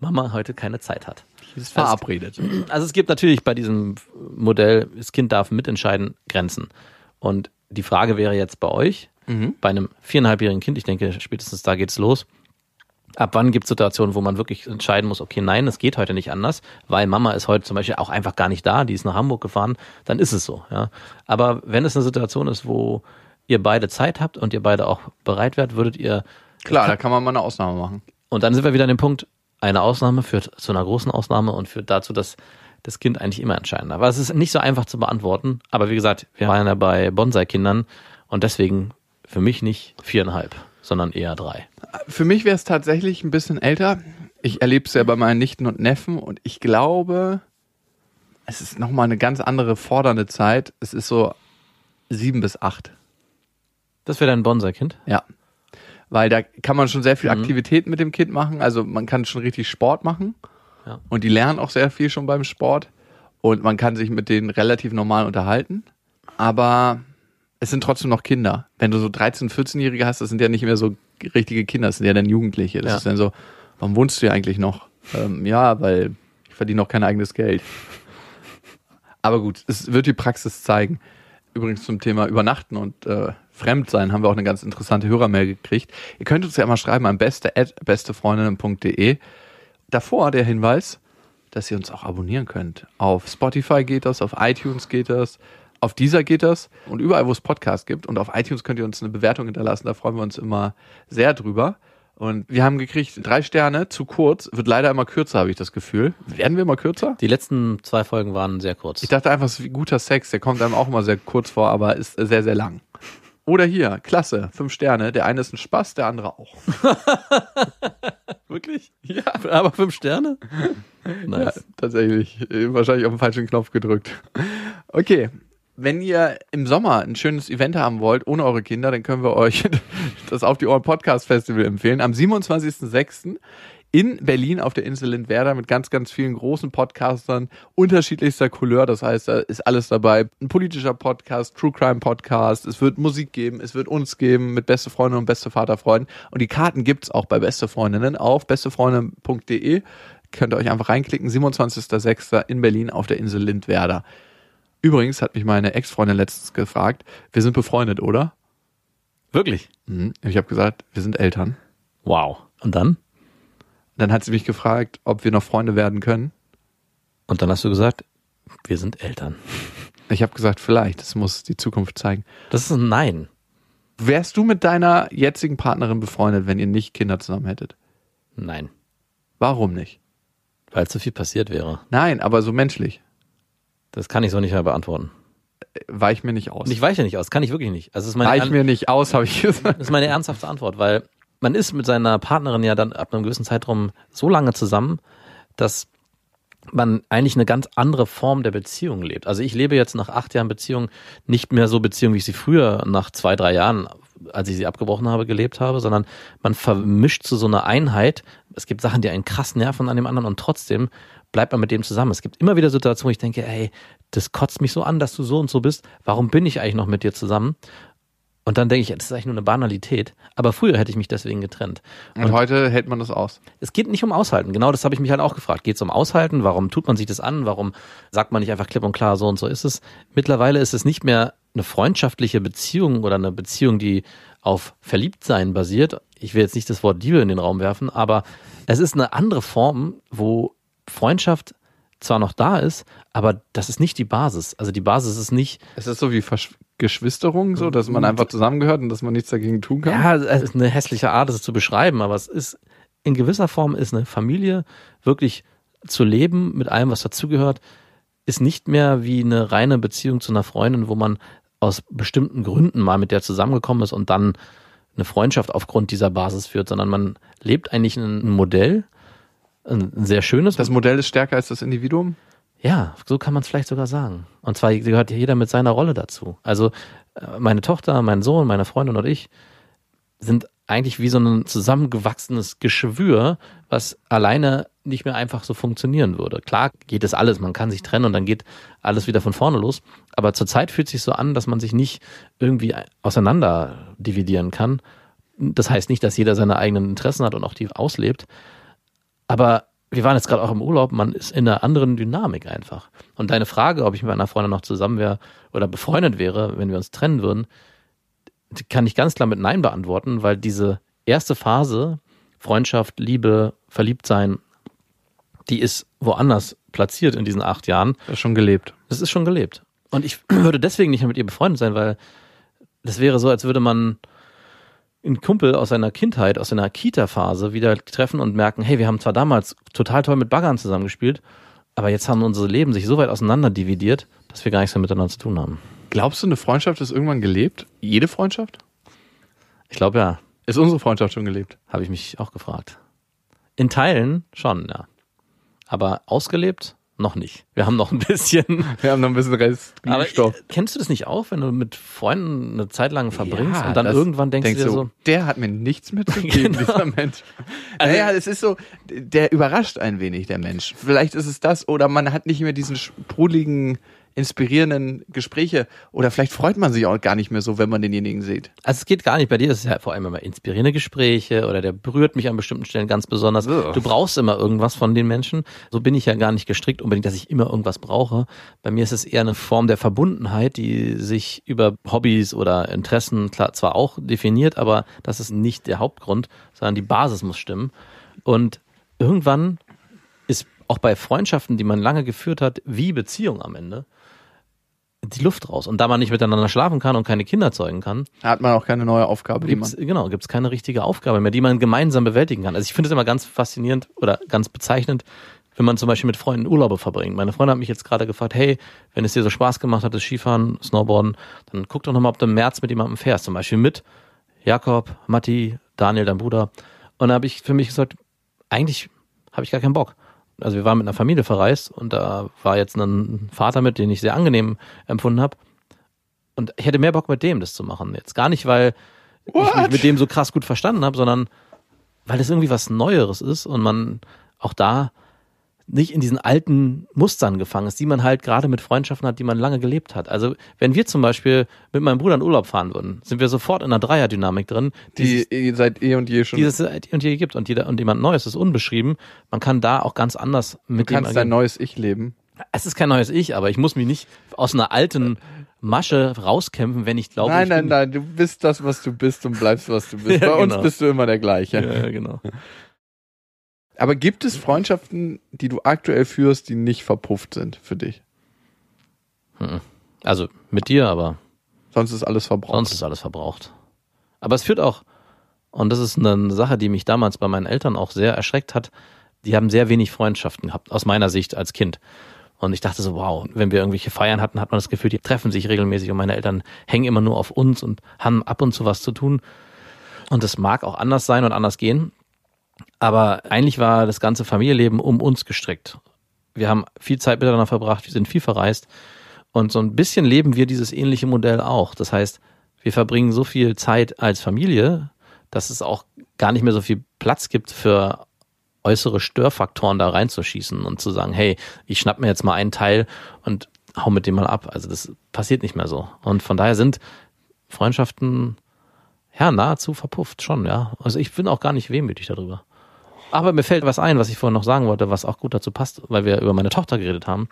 Mama heute keine Zeit hat. ist verabredet. Also es gibt natürlich bei diesem Modell, das Kind darf mitentscheiden, Grenzen. Und die Frage wäre jetzt bei euch, bei einem viereinhalbjährigen Kind, ich denke, spätestens da geht's los, ab wann gibt es Situationen, wo man wirklich entscheiden muss, okay, nein, es geht heute nicht anders, weil Mama ist heute zum Beispiel auch einfach gar nicht da, die ist nach Hamburg gefahren, dann ist es so. Ja. Aber wenn es eine Situation ist, wo ihr beide Zeit habt und ihr beide auch bereit wärt, würdet ihr Klar, da kann man mal eine Ausnahme machen. und dann sind wir wieder an dem Punkt, eine Ausnahme führt zu einer großen Ausnahme und führt dazu, dass das Kind eigentlich immer entscheiden darf. Aber es ist nicht so einfach zu beantworten. Aber wie gesagt, wir waren ja bei Bonsai-Kindern und deswegen für mich nicht viereinhalb, sondern eher drei. Für mich wäre es tatsächlich ein bisschen älter. Ich erlebe es ja bei meinen Nichten und Neffen und ich glaube, es ist nochmal eine ganz andere fordernde Zeit. Es ist so sieben bis acht. Das wäre dein Bonsai-Kind? Ja. Weil da kann man schon sehr viel Aktivität mit dem Kind machen. Also man kann schon richtig Sport machen. Ja. Und die lernen auch sehr viel schon beim Sport. Und man kann sich mit denen relativ normal unterhalten. Aber es sind trotzdem noch Kinder. Wenn du so 13-, 14-Jährige hast, das sind ja nicht mehr so richtige Kinder, das sind ja dann Jugendliche. Das Ja. ist dann so, warum wohnst du hier eigentlich noch? Ähm, ja, weil ich verdiene noch kein eigenes Geld. Aber gut, es wird die Praxis zeigen. Übrigens zum Thema Übernachten und äh, Fremdsein haben wir auch eine ganz interessante Hörermail gekriegt. Ihr könnt uns ja mal schreiben an beste@bestefreundinnen.de. Davor der Hinweis, dass ihr uns auch abonnieren könnt. Auf Spotify geht das, auf iTunes geht das, Auf dieser geht das und überall, wo es Podcasts gibt. Und auf iTunes könnt ihr uns eine Bewertung hinterlassen. Da freuen wir uns immer sehr drüber. Und wir haben gekriegt drei Sterne, zu kurz. Wird leider immer kürzer, habe ich das Gefühl. Werden wir immer kürzer? Die letzten zwei Folgen waren sehr kurz. Ich dachte einfach, es ist wie guter Sex. Der kommt einem auch immer sehr kurz vor, aber ist sehr, sehr lang. Oder hier, klasse, fünf Sterne. Der eine ist ein Spaß, der andere auch. Wirklich? Ja. Aber fünf Sterne? Ja, tatsächlich. Wahrscheinlich auf den falschen Knopf gedrückt. Okay. Wenn ihr im Sommer ein schönes Event haben wollt, ohne eure Kinder, dann können wir euch das Auf die Ohren Podcast Festival empfehlen. Am 27.06. in Berlin auf der Insel Lindwerder mit ganz, ganz vielen großen Podcastern unterschiedlichster Couleur. Das heißt, da ist alles dabei. Ein politischer Podcast, True Crime Podcast. Es wird Musik geben, es wird uns geben mit beste Freunde und beste Vaterfreunden. Und die Karten gibt's auch bei beste Freundinnen auf bestefreunde.de könnt ihr euch einfach reinklicken. 27.06. in Berlin auf der Insel Lindwerder. Übrigens hat mich meine Ex-Freundin letztens gefragt, wir sind befreundet, oder? Wirklich? Mhm. Ich habe gesagt, wir sind Eltern. Wow. Und dann? Dann hat sie mich gefragt, ob wir noch Freunde werden können. Und dann hast du gesagt, wir sind Eltern. Ich habe gesagt, vielleicht, das muss die Zukunft zeigen. Das ist ein Nein. Wärst du mit deiner jetzigen Partnerin befreundet, wenn ihr nicht Kinder zusammen hättet? Nein. Warum nicht? Weil zu viel passiert wäre. Nein, aber so menschlich. Das kann ich so nicht mehr beantworten. Weich mir nicht aus. Ich weiche nicht aus, kann ich wirklich nicht. Also ist meine, Weich mir nicht aus, habe ich gesagt. das ist meine ernsthafte Antwort, weil man ist mit seiner Partnerin ja dann ab einem gewissen Zeitraum so lange zusammen, dass man eigentlich eine ganz andere Form der Beziehung lebt. Also ich lebe jetzt nach acht Jahren Beziehung nicht mehr so Beziehung, wie ich sie früher nach zwei, drei Jahren, als ich sie abgebrochen habe, gelebt habe, sondern man vermischt zu so einer Einheit. Es gibt Sachen, die einen krass nerven an dem anderen und trotzdem bleibt man mit dem zusammen. Es gibt immer wieder Situationen, wo ich denke, ey, das kotzt mich so an, dass du so und so bist. Warum bin ich eigentlich noch mit dir zusammen? Und dann denke ich, das ist eigentlich nur eine Banalität. Aber früher hätte ich mich deswegen getrennt. Und heute hält man das aus. Es geht nicht um Aushalten. Genau das habe ich mich halt auch gefragt. Geht es um Aushalten? Warum tut man sich das an? Warum sagt man nicht einfach klipp und klar, so und so ist es? Mittlerweile ist es nicht mehr eine freundschaftliche Beziehung oder eine Beziehung, die auf Verliebtsein basiert. Ich will jetzt nicht das Wort Liebe in den Raum werfen, aber es ist eine andere Form, wo Freundschaft zwar noch da ist, aber das ist nicht die Basis. Also die Basis ist nicht, Es ist so wie Versch Geschwisterung, so, dass man einfach zusammengehört und dass man nichts dagegen tun kann. Ja, es ist eine hässliche Art, es zu beschreiben, aber es ist in gewisser Form ist eine Familie wirklich zu leben mit allem, was dazugehört, ist nicht mehr wie eine reine Beziehung zu einer Freundin, wo man aus bestimmten Gründen mal mit der zusammengekommen ist und dann eine Freundschaft aufgrund dieser Basis führt, sondern man lebt eigentlich ein Modell, ein sehr schönes. Das Modell ist stärker als das Individuum. Ja, so kann man es vielleicht sogar sagen. Und zwar gehört jeder mit seiner Rolle dazu. Also äh, meine Tochter, mein Sohn, meine Freundin und ich sind eigentlich wie so ein zusammengewachsenes Geschwür, was alleine nicht mehr einfach so funktionieren würde. Klar geht es alles, man kann sich trennen und dann geht alles wieder von vorne los. Aber zurzeit fühlt sich so an, dass man sich nicht irgendwie auseinander dividieren kann. Das heißt nicht, dass jeder seine eigenen Interessen hat und auch die auslebt. Aber wir waren jetzt gerade auch im Urlaub, man ist in einer anderen Dynamik einfach. Und deine Frage, ob ich mit meiner Freundin noch zusammen wäre oder befreundet wäre, wenn wir uns trennen würden, kann ich ganz klar mit Nein beantworten, weil diese erste Phase, Freundschaft, Liebe, Verliebtsein, die ist woanders platziert in diesen acht Jahren. Das ist schon gelebt. Das ist schon gelebt. Und ich würde deswegen nicht mehr mit ihr befreundet sein, weil das wäre so, als würde man einen Kumpel aus seiner Kindheit, aus seiner Kita-Phase wieder treffen und merken, hey, wir haben zwar damals total toll mit Baggern zusammengespielt, aber jetzt haben unsere Leben sich so weit auseinander dividiert, dass wir gar nichts mehr miteinander zu tun haben. Glaubst du, eine Freundschaft ist irgendwann gelebt? Jede Freundschaft? Ich glaube ja, Ist unsere Freundschaft schon gelebt? habe ich mich auch gefragt. In Teilen schon, ja. Aber ausgelebt noch nicht. Wir haben noch ein bisschen. Wir haben noch ein bisschen Rest Aber Glühstoff. kennst du das nicht auch, wenn du mit Freunden eine Zeit lang verbringst Ja, und dann irgendwann denkst, du dir so, der hat mir nichts mitzugeben, Genau. dieser Mensch. naja, es ist so, der überrascht ein wenig, der Mensch. Vielleicht ist es das, oder man hat nicht mehr diesen sprudeligen, inspirierenden Gespräche, oder vielleicht freut man sich auch gar nicht mehr so, wenn man denjenigen sieht. Also es geht gar nicht. Bei dir ist es ja vor allem immer inspirierende Gespräche oder der berührt mich an bestimmten Stellen ganz besonders. Ugh. Du brauchst immer irgendwas von den Menschen. So bin ich ja gar nicht gestrickt unbedingt, dass ich immer irgendwas brauche. Bei mir ist es eher eine Form der Verbundenheit, die sich über Hobbys oder Interessen klar, zwar auch definiert, aber das ist nicht der Hauptgrund, sondern die Basis muss stimmen. Und irgendwann ist auch bei Freundschaften, die man lange geführt hat, wie Beziehung am Ende, die Luft raus. Und da man nicht miteinander schlafen kann und keine Kinder zeugen kann, hat man auch keine neue Aufgabe, die man. gibt's, genau, gibt's keine richtige Aufgabe mehr, die man gemeinsam bewältigen kann. Also ich finde es immer ganz faszinierend oder ganz bezeichnend, wenn man zum Beispiel mit Freunden Urlaube verbringt. Meine Freundin hat mich jetzt gerade gefragt, hey, wenn es dir so Spaß gemacht hat, das Skifahren, Snowboarden, dann guck doch nochmal, ob du im März mit jemandem fährst. Zum Beispiel mit Jakob, Matti, Daniel, dein Bruder. Und da habe ich für mich gesagt, eigentlich habe ich gar keinen Bock. Also wir waren mit einer Familie verreist und da war jetzt ein Vater mit, den ich sehr angenehm empfunden habe. Und ich hätte mehr Bock mit dem das zu machen. Jetzt gar nicht, weil ich mich What? mit dem so krass gut verstanden habe, sondern weil es irgendwie was Neueres ist und man auch da nicht in diesen alten Mustern gefangen ist, die man halt gerade mit Freundschaften hat, die man lange gelebt hat. Also wenn wir zum Beispiel mit meinem Bruder in Urlaub fahren würden, sind wir sofort in einer Dreierdynamik drin, Die eh seit eh und je schon. die es seit und je gibt und jeder und jemand Neues ist unbeschrieben. Man kann da auch ganz anders du mit dem kannst dein neues Ich leben. Es ist kein neues Ich, aber ich muss mich nicht aus einer alten Masche rauskämpfen, wenn ich glaube, nein, ich nein, nein, du bist das, was du bist und bleibst, was du bist. Ja, Bei uns genau. bist du immer der gleiche. Ja, genau. Aber gibt es Freundschaften, die du aktuell führst, die nicht verpufft sind für dich? Also mit dir, aber Sonst ist alles verbraucht. Sonst ist alles verbraucht. Aber es führt auch, und das ist eine Sache, die mich damals bei meinen Eltern auch sehr erschreckt hat, die haben sehr wenig Freundschaften gehabt, aus meiner Sicht als Kind. Und ich dachte so, wow, wenn wir irgendwelche Feiern hatten, hat man das Gefühl, die treffen sich regelmäßig und meine Eltern hängen immer nur auf uns und haben ab und zu was zu tun. Und das mag auch anders sein und anders gehen. Aber eigentlich war das ganze Familienleben um uns gestrickt. Wir haben viel Zeit miteinander verbracht, wir sind viel verreist. Und so ein bisschen leben wir dieses ähnliche Modell auch. Das heißt, wir verbringen so viel Zeit als Familie, dass es auch gar nicht mehr so viel Platz gibt für äußere Störfaktoren da reinzuschießen und zu sagen, hey, ich schnapp mir jetzt mal einen Teil und hau mit dem mal ab. Also das passiert nicht mehr so. Und von daher sind Freundschaften ja nahezu verpufft schon, ja. Also ich bin auch gar nicht wehmütig darüber. Aber mir fällt was ein, was ich vorhin noch sagen wollte, was auch gut dazu passt, weil wir über meine Tochter geredet haben,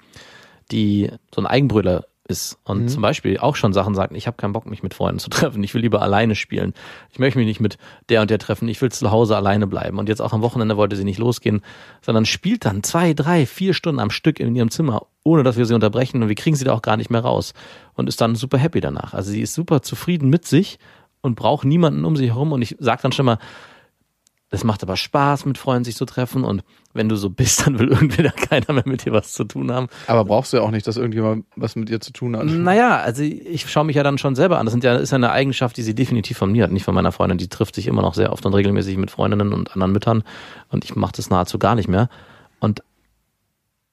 die so ein Eigenbrüller ist und zum Beispiel auch schon Sachen sagt, ich habe keinen Bock, mich mit Freunden zu treffen, ich will lieber alleine spielen. Ich möchte mich nicht mit der und der treffen, ich will zu Hause alleine bleiben. Und jetzt auch am Wochenende wollte sie nicht losgehen, sondern spielt dann zwei, drei, vier Stunden am Stück in ihrem Zimmer, ohne dass wir sie unterbrechen und wir kriegen sie da auch gar nicht mehr raus und ist dann super happy danach. Also sie ist super zufrieden mit sich und braucht niemanden um sich herum und ich sag dann schon mal, es macht aber Spaß, mit Freunden sich zu treffen und wenn du so bist, dann will irgendwie da keiner mehr mit dir was zu tun haben. Aber brauchst du ja auch nicht, dass irgendjemand was mit dir zu tun hat. Naja, also ich schaue mich ja dann schon selber an. Das sind ja, ist ja eine Eigenschaft, die sie definitiv von mir hat, nicht von meiner Freundin. Die trifft sich immer noch sehr oft und regelmäßig mit Freundinnen und anderen Müttern und ich mache das nahezu gar nicht mehr. Und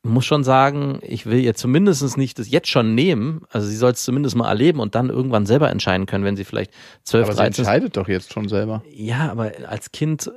muss schon sagen, ich will ihr zumindest nicht das jetzt schon nehmen. Also sie soll es zumindest mal erleben und dann irgendwann selber entscheiden können, wenn sie vielleicht 12, Aber sie 13 ist. entscheidet doch jetzt schon selber. Ja, aber als Kind,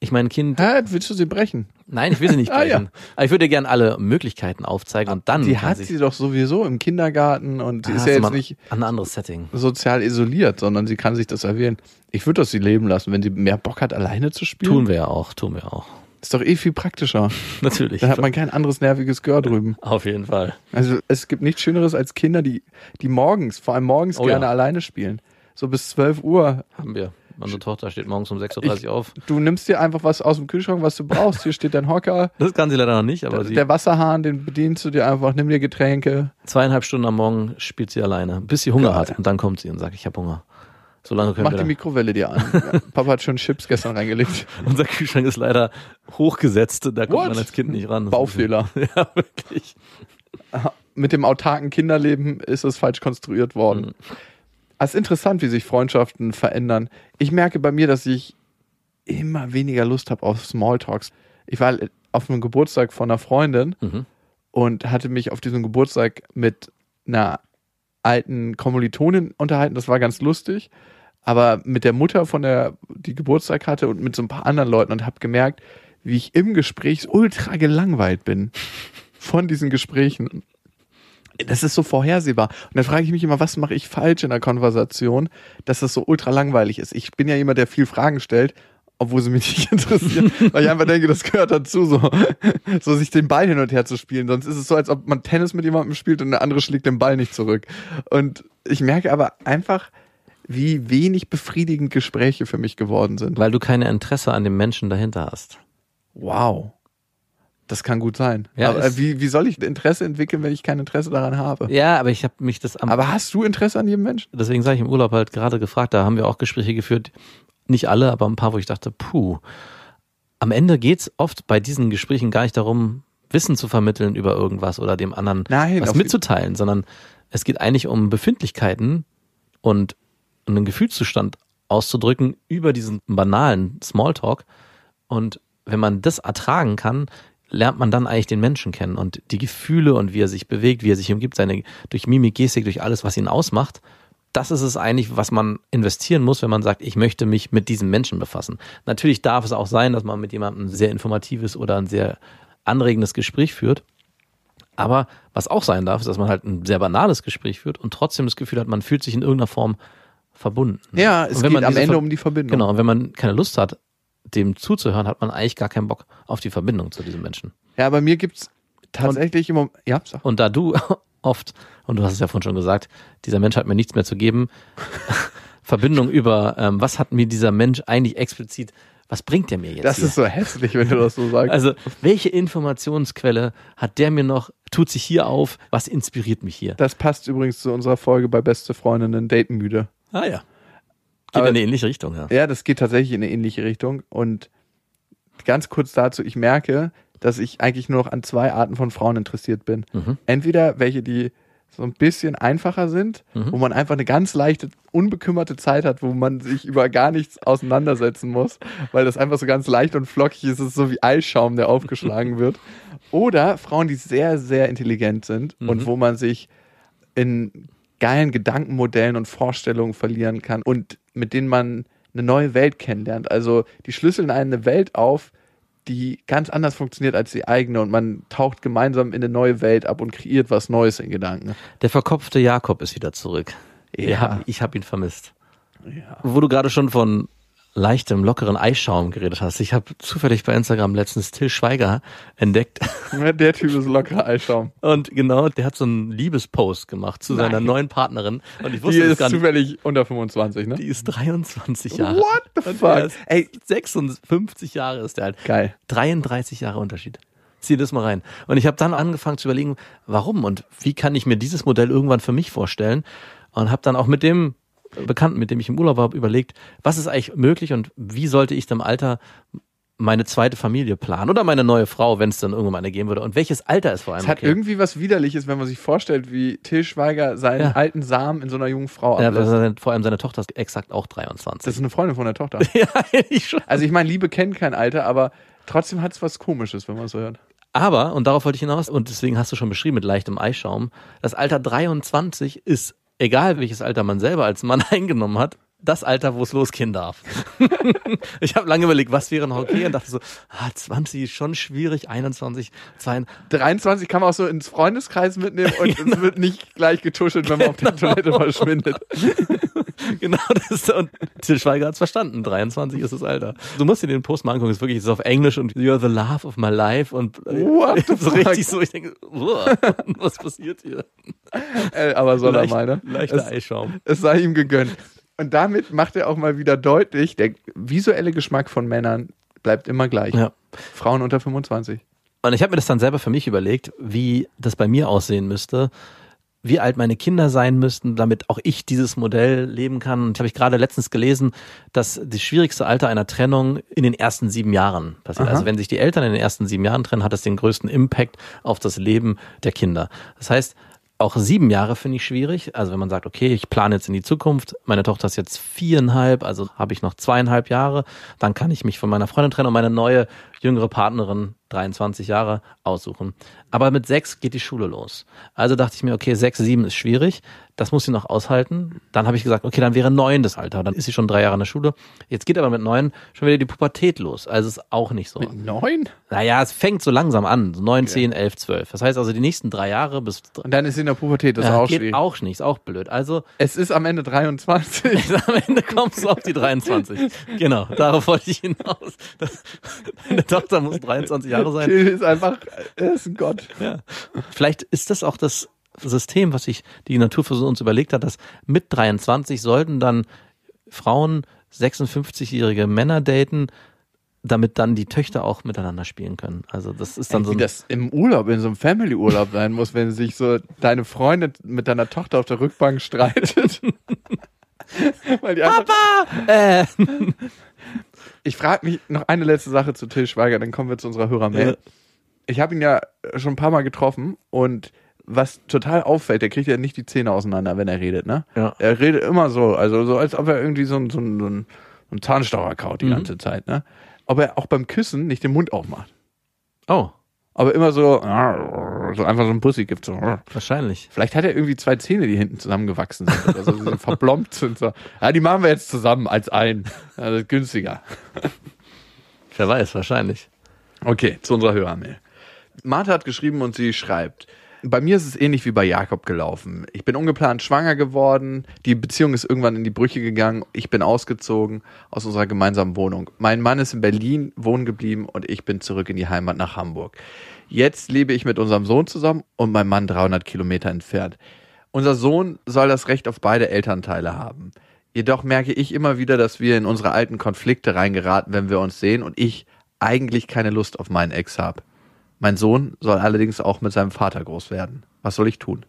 ich meine, Kind, Hä, willst du sie brechen? nein, ich will sie nicht Ah, ja. brechen. Aber ich würde ihr gerne alle Möglichkeiten aufzeigen und dann Die hat sie, sie doch sowieso im Kindergarten und sie Ah, ist ja jetzt nicht ein anderes Setting. sozial isoliert, sondern sie kann sich das erwählen. Ich würde das sie leben lassen, wenn sie mehr Bock hat, alleine zu spielen. Tun wir ja auch, tun wir auch. Ist doch eh viel praktischer. Natürlich. Dann hat man kein anderes nerviges Girl drüben. Auf jeden Fall. Also es gibt nichts Schöneres als Kinder, die, die morgens, vor allem morgens Oh gerne ja. alleine spielen. So bis 12 Uhr. Haben wir. Unsere Tochter steht morgens um 6.30 Uhr auf. Du nimmst dir einfach was aus dem Kühlschrank, was du brauchst. Hier steht dein Hocker. Das kann sie leider noch nicht, aber sie Der Wasserhahn, den bedienst du dir einfach. Nimm dir Getränke. zweieinhalb Stunden am Morgen spielt sie alleine, bis sie Hunger Geil. hat. Und dann kommt sie und sagt, ich habe Hunger. Solange können Mach wir die. Mikrowelle dir an. Papa hat schon Chips gestern reingelegt. Unser Kühlschrank ist leider hochgesetzt. Da kommt What? man als Kind nicht ran. Das Baufehler. Ja, wirklich. Mit dem autarken Kinderleben ist es falsch konstruiert worden. Mhm. Es ist interessant, wie sich Freundschaften verändern. Ich merke bei mir, dass ich immer weniger Lust habe auf Smalltalks. Ich war auf einem Geburtstag von einer Freundin Mhm. und hatte mich auf diesem Geburtstag mit einer alten Kommilitonin unterhalten. Das war ganz lustig. Aber mit der Mutter von der, die Geburtstag hatte und mit so ein paar anderen Leuten und habe gemerkt, wie ich im Gespräch ultra gelangweilt bin von diesen Gesprächen. Das ist so vorhersehbar. Und dann frage ich mich immer, was mache ich falsch in der Konversation, dass das so ultra langweilig ist. Ich bin ja jemand, der viel Fragen stellt, obwohl sie mich nicht interessieren, weil ich einfach denke, das gehört dazu, so, so sich den Ball hin und her zu spielen. Sonst ist es so, als ob man Tennis mit jemandem spielt und der andere schlägt den Ball nicht zurück. Und ich merke aber einfach, wie wenig befriedigend Gespräche für mich geworden sind. Weil du keine Interesse an dem Menschen dahinter hast. Wow. Das kann gut sein. Ja, aber es- äh, wie, wie soll ich Interesse entwickeln, wenn ich kein Interesse daran habe? Ja, aber ich habe mich das am Aber hast du Interesse an jedem Menschen? deswegen sage ich im Urlaub halt gerade gefragt, da haben wir auch Gespräche geführt, nicht alle, aber ein paar, wo ich dachte, puh, am Ende geht's oft bei diesen Gesprächen gar nicht darum, Wissen zu vermitteln über irgendwas oder dem anderen Nein, was mitzuteilen, sondern es geht eigentlich um Befindlichkeiten und einen Gefühlszustand auszudrücken über diesen banalen Smalltalk. Und wenn man das ertragen kann, lernt man dann eigentlich den Menschen kennen und die Gefühle und wie er sich bewegt, wie er sich umgibt, seine, durch Mimik, Gestik, durch alles, was ihn ausmacht. Das ist es eigentlich, was man investieren muss, wenn man sagt, ich möchte mich mit diesem Menschen befassen. Natürlich darf es auch sein, dass man mit jemandem ein sehr informatives oder ein sehr anregendes Gespräch führt. Aber was auch sein darf, ist, dass man halt ein sehr banales Gespräch führt und trotzdem das Gefühl hat, man fühlt sich in irgendeiner Form verbunden. Ja, es geht man am Ende um die Verbindung. Genau, und wenn man keine Lust hat, dem zuzuhören, hat man eigentlich gar keinen Bock auf die Verbindung zu diesem Menschen. Ja, bei mir gibt's tatsächlich immer. Ja, sag. Und da du oft, und du hast es ja vorhin schon gesagt, dieser Mensch hat mir nichts mehr zu geben, Verbindung über, ähm, was hat mir dieser Mensch eigentlich explizit, was bringt der mir jetzt? Das hier? ist so hässlich, wenn du das so sagst. Also, welche Informationsquelle hat der mir noch, tut sich hier auf, was inspiriert mich hier? das passt übrigens zu unserer Folge bei Beste Freundinnen Datenmüde. Ah ja. Geht Aber- in eine ähnliche Richtung, ja. Ja, das geht tatsächlich in eine ähnliche Richtung. Und ganz kurz dazu, ich merke, dass ich eigentlich nur noch an zwei Arten von Frauen interessiert bin. Mhm. Entweder welche, die so ein bisschen einfacher sind, Mhm. wo man einfach eine ganz leichte, unbekümmerte Zeit hat, wo man sich über gar nichts auseinandersetzen muss, weil das einfach so ganz leicht und flockig ist. Es ist so wie Eischaum, der aufgeschlagen wird. Oder Frauen, die sehr, sehr intelligent sind Mhm. und wo man sich in geilen Gedankenmodellen und Vorstellungen verlieren kann und mit denen man eine neue Welt kennenlernt. Also die schlüsseln eine Welt auf, die ganz anders funktioniert als die eigene und man taucht gemeinsam in eine neue Welt ab und kreiert was Neues in Gedanken. Der verkopfte Jakob ist wieder zurück. Ja. Ich hab, ich hab ihn vermisst. Ja. Wo du gerade schon von leichtem, lockeren Eischaum geredet hast. Ich habe zufällig bei Instagram letztens Till Schweiger entdeckt. Der Typ ist lockerer Eischaum. Und genau, der hat so einen Liebespost gemacht zu seiner Nein. neuen Partnerin. Und ich Die wusste das ist zufällig unter 25, ne? Die ist 23 Jahre. What the fuck? Ey, 56 Jahre ist der alt. geil. 33 Jahre Unterschied. Zieh das mal rein. Und ich habe dann angefangen zu überlegen, warum und wie kann ich mir dieses Modell irgendwann für mich vorstellen und habe dann auch mit dem Bekannten, mit dem ich im Urlaub war, überlegt, was ist eigentlich möglich und wie sollte ich im Alter meine zweite Familie planen oder meine neue Frau, wenn es dann irgendwann eine geben würde und welches Alter ist vor allem Es hat okay. irgendwie was Widerliches, wenn man sich vorstellt, wie Till Schweiger seinen Ja. alten Samen in so einer jungen Frau ja, ablässt. das ist vor allem seine Tochter ist exakt auch Das 23. ist eine Freundin von der Tochter. ja, ich schon. Also ich meine, Liebe kennt kein Alter, aber trotzdem hat es was Komisches, wenn man es so hört. Aber, und darauf wollte ich hinaus, und deswegen hast du schon beschrieben mit leichtem Eischaum, das Alter 23 ist, egal welches Alter man selber als Mann eingenommen hat, das Alter, wo es losgehen darf. ich habe lange überlegt, was wäre noch okay und dachte so, ah, 20 ist schon schwierig, 21, 22. 23 kann man auch so ins Freundeskreis mitnehmen und es wird nicht gleich getuschelt, wenn man auf der Toilette verschwindet. Genau, das ist, und Til Schweiger hat's verstanden, 23 ist das Alter. Du musst dir den Post mal angucken, ist wirklich, ist auf Englisch und you're the love of my life und äh, What so richtig so, ich denke, was passiert hier? Äh, aber soll Leicht- er mal, ne? Leichter Es, Eischaum. es sei ihm gegönnt. Und damit macht er auch mal wieder deutlich, der visuelle Geschmack von Männern bleibt immer gleich. Ja. Frauen unter 25. Und ich habe mir das dann selber für mich überlegt, wie das bei mir aussehen müsste, wie alt meine Kinder sein müssten, damit auch ich dieses Modell leben kann. Und ich habe ich gerade letztens gelesen, dass das schwierigste Alter einer Trennung in den ersten sieben Jahren passiert. Aha. Also wenn sich die Eltern in den ersten sieben Jahren trennen, hat das den größten Impact auf das Leben der Kinder. Das heißt, auch sieben Jahre finde ich schwierig. Also wenn man sagt, okay, ich plane jetzt in die Zukunft, meine Tochter ist jetzt viereinhalb, also habe ich noch zweieinhalb Jahre, dann kann ich mich von meiner Freundin trennen und meine neue jüngere Partnerin, 23 Jahre, aussuchen. Aber mit sechs geht die Schule los. Also dachte ich mir, okay, sechs, sieben ist schwierig, das muss sie noch aushalten. Dann habe ich gesagt, okay, dann wäre neun das Alter, dann ist sie schon drei Jahre in der Schule. Jetzt geht aber mit neun schon wieder die Pubertät los. Also ist auch nicht so. Neun? Naja, es fängt so langsam an, so neun, zehn, elf, zwölf. Das heißt also die nächsten drei Jahre bis Und dann ist sie in der Pubertät, das ist ja, auch geht schwierig. auch nicht, ist auch blöd. Also Es ist am Ende 23. am Ende kommst du auf die 23. Genau, darauf wollte ich hinaus. Das- Deine Tochter muss 23 Jahre sein. Till ist einfach, er ist ein Gott. Ja. Vielleicht ist das auch das System, was sich die Natur für uns überlegt hat, dass mit 23 sollten dann Frauen 56-jährige Männer daten, damit dann die Töchter auch miteinander spielen können. Also das ist dann Ey, so wie das im Urlaub, in so einem Family-Urlaub sein muss, wenn sich so deine Freundin mit deiner Tochter auf der Rückbank streitet. Einfach, äh, ich frage mich noch eine letzte Sache zu Till Schweiger, dann kommen wir zu unserer Hörermail. Ja. Ich habe ihn ja schon ein paar Mal getroffen und was total auffällt, der kriegt ja nicht die Zähne auseinander, wenn er redet, ne? Ja. Er redet immer so, also so, als ob er irgendwie so ein, so ein, so ein, so ein Zahnstocher kaut die Mhm. ganze Zeit, ne? Ob er auch beim Küssen nicht den Mund aufmacht. oh, Aber immer so, so einfach so ein Bussi gibt, so. wahrscheinlich. Vielleicht hat er irgendwie zwei Zähne, die hinten zusammengewachsen sind oder so, so verblombt sind. So. Ja, die machen wir jetzt zusammen als ein. Ist günstiger. Wer weiß, wahrscheinlich. Okay, zu unserer Hörermail. Martha hat geschrieben und sie schreibt, bei mir ist es ähnlich wie bei Jakob gelaufen. Ich bin ungeplant schwanger geworden, die Beziehung ist irgendwann in die Brüche gegangen, ich bin ausgezogen aus unserer gemeinsamen Wohnung. Mein Mann ist in Berlin wohnen geblieben und ich bin zurück in die Heimat nach Hamburg. Jetzt lebe ich mit unserem Sohn zusammen und mein Mann 300 Kilometer entfernt. Unser Sohn soll das Recht auf beide Elternteile haben. Jedoch merke ich immer wieder, dass wir in unsere alten Konflikte reingeraten, wenn wir uns sehen und ich eigentlich keine Lust auf meinen Ex habe. Mein Sohn soll allerdings auch mit seinem Vater groß werden. Was soll ich tun?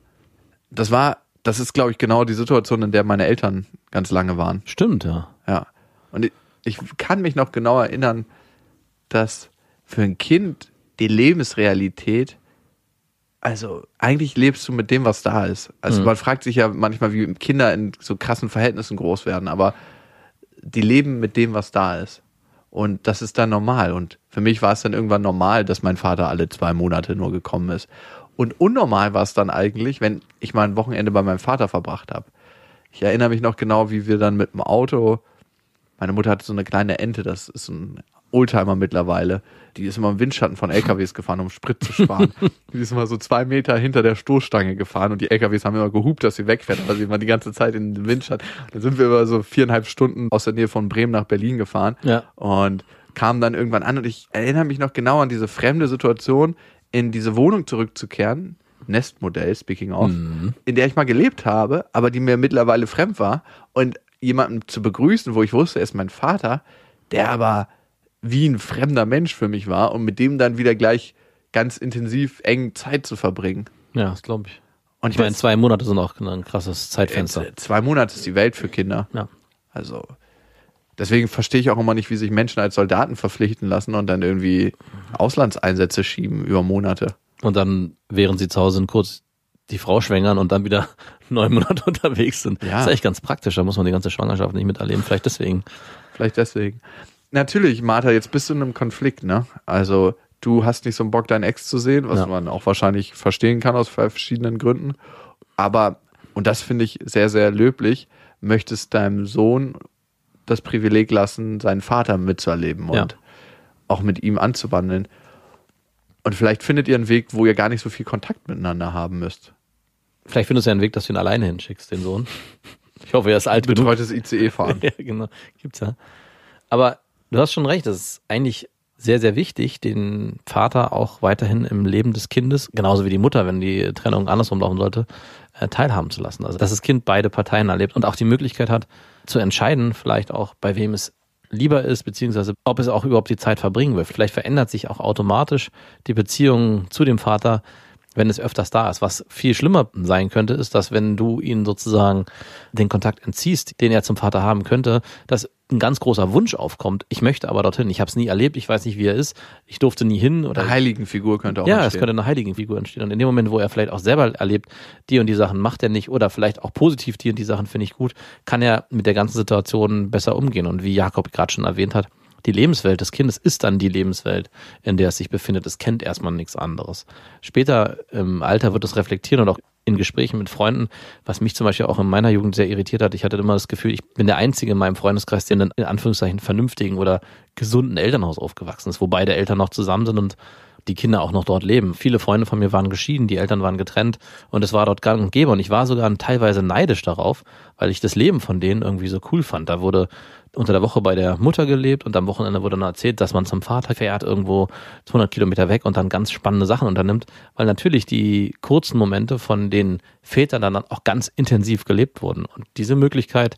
Das war, das ist, glaube ich, genau die Situation, in der meine Eltern ganz lange waren. Stimmt, ja. Ja. Und ich, ich kann mich noch genau erinnern, dass für ein Kind die Lebensrealität, also eigentlich lebst du mit dem, was da ist. Also Mhm. man fragt sich ja manchmal, wie Kinder in so krassen Verhältnissen groß werden, aber die leben mit dem, was da ist. Und das ist dann normal. Und für mich war es dann irgendwann normal, dass mein Vater alle zwei Monate nur gekommen ist. Und unnormal war es dann eigentlich, wenn ich mal ein Wochenende bei meinem Vater verbracht habe. Ich erinnere mich noch genau, wie wir dann mit dem Auto, meine Mutter hatte so eine kleine Ente, das ist ein Oldtimer mittlerweile, die ist immer im Windschatten von LKWs gefahren, um Sprit zu sparen. die ist immer so zwei Meter hinter der Stoßstange gefahren und die LKWs haben immer gehupt, dass sie wegfährt, aber sie war die ganze Zeit in den Windschatten. Dann sind wir über so viereinhalb Stunden aus der Nähe von Bremen nach Berlin gefahren Ja. und kamen dann irgendwann an und ich erinnere mich noch genau an diese fremde Situation, in diese Wohnung zurückzukehren, Nestmodell, speaking of, in der ich mal gelebt habe, aber die mir mittlerweile fremd war und jemanden zu begrüßen, wo ich wusste, er ist mein Vater, der aber wie ein fremder Mensch für mich war und mit dem dann wieder gleich ganz intensiv eng Zeit zu verbringen. Ja, das glaube ich. Und Ich meine, das- zwei Monate sind auch ein krasses Zeitfenster. äh, zwei Monate ist die Welt für Kinder. Ja. Also deswegen verstehe ich auch immer nicht, wie sich Menschen als Soldaten verpflichten lassen und dann irgendwie Auslandseinsätze schieben über Monate. Und dann, während sie zu Hause sind, kurz die Frau schwängern und dann wieder neun Monate unterwegs sind. Ja. Das ist echt ganz praktisch. Da muss man die ganze Schwangerschaft nicht miterleben. Vielleicht deswegen. Vielleicht deswegen. Natürlich, Martha, jetzt bist du in einem Konflikt, ne? Also du hast nicht so einen Bock, deinen Ex zu sehen, was Ja. man auch wahrscheinlich verstehen kann aus verschiedenen Gründen. Aber, und das finde ich sehr, sehr löblich, möchtest deinem Sohn das Privileg lassen, seinen Vater mitzuerleben und Ja. auch mit ihm anzuwandeln. Und vielleicht findet ihr einen Weg, wo ihr gar nicht so viel Kontakt miteinander haben müsst. Vielleicht findest du ja einen Weg, dass du ihn alleine hinschickst, den Sohn. Ich hoffe, er ist alt genug. Betreutes ICE-Fahren. ja, genau. Gibt's ja. Aber du hast schon recht, das ist eigentlich sehr, sehr wichtig, den Vater auch weiterhin im Leben des Kindes, genauso wie die Mutter, wenn die Trennung andersrum laufen sollte, äh, teilhaben zu lassen. Also, dass das Kind beide Parteien erlebt und auch die Möglichkeit hat, zu entscheiden, vielleicht auch, bei wem es lieber ist, beziehungsweise ob es auch überhaupt die Zeit verbringen will. Vielleicht verändert sich auch automatisch die Beziehung zu dem Vater, wenn es öfters da ist. Was viel schlimmer sein könnte, ist, dass wenn du ihn sozusagen den Kontakt entziehst, den er zum Vater haben könnte, dass ein ganz großer Wunsch aufkommt. Ich möchte aber dorthin. Ich habe es nie erlebt. Ich weiß nicht, wie er ist. Ich durfte nie hin oder Eine Heiligenfigur könnte auch ja, es entstehen. könnte eine Heiligenfigur entstehen. Und in dem Moment, wo er vielleicht auch selber erlebt, die und die Sachen macht er nicht oder vielleicht auch positiv die und die Sachen finde ich gut, kann er mit der ganzen Situation besser umgehen. Und wie Jakob gerade schon erwähnt hat, die Lebenswelt des Kindes ist dann die Lebenswelt, in der es sich befindet. Es kennt erstmal nichts anderes. Später im Alter wird es reflektieren und auch in Gesprächen mit Freunden, was mich zum Beispiel auch in meiner Jugend sehr irritiert hat. Ich hatte immer das Gefühl, ich bin der Einzige in meinem Freundeskreis, der in in Anführungszeichen vernünftigen oder gesunden Elternhaus aufgewachsen ist, wo beide Eltern noch zusammen sind und die Kinder auch noch dort leben. Viele Freunde von mir waren geschieden, die Eltern waren getrennt und es war dort gang und gäbe. Und ich war sogar teilweise neidisch darauf, weil ich das Leben von denen irgendwie so cool fand. Da wurde unter der Woche bei der Mutter gelebt und am Wochenende wurde dann erzählt, dass man zum Vater fährt, irgendwo 200 Kilometer weg und dann ganz spannende Sachen unternimmt, weil natürlich die kurzen Momente von den Vätern dann auch ganz intensiv gelebt wurden. Und diese Möglichkeit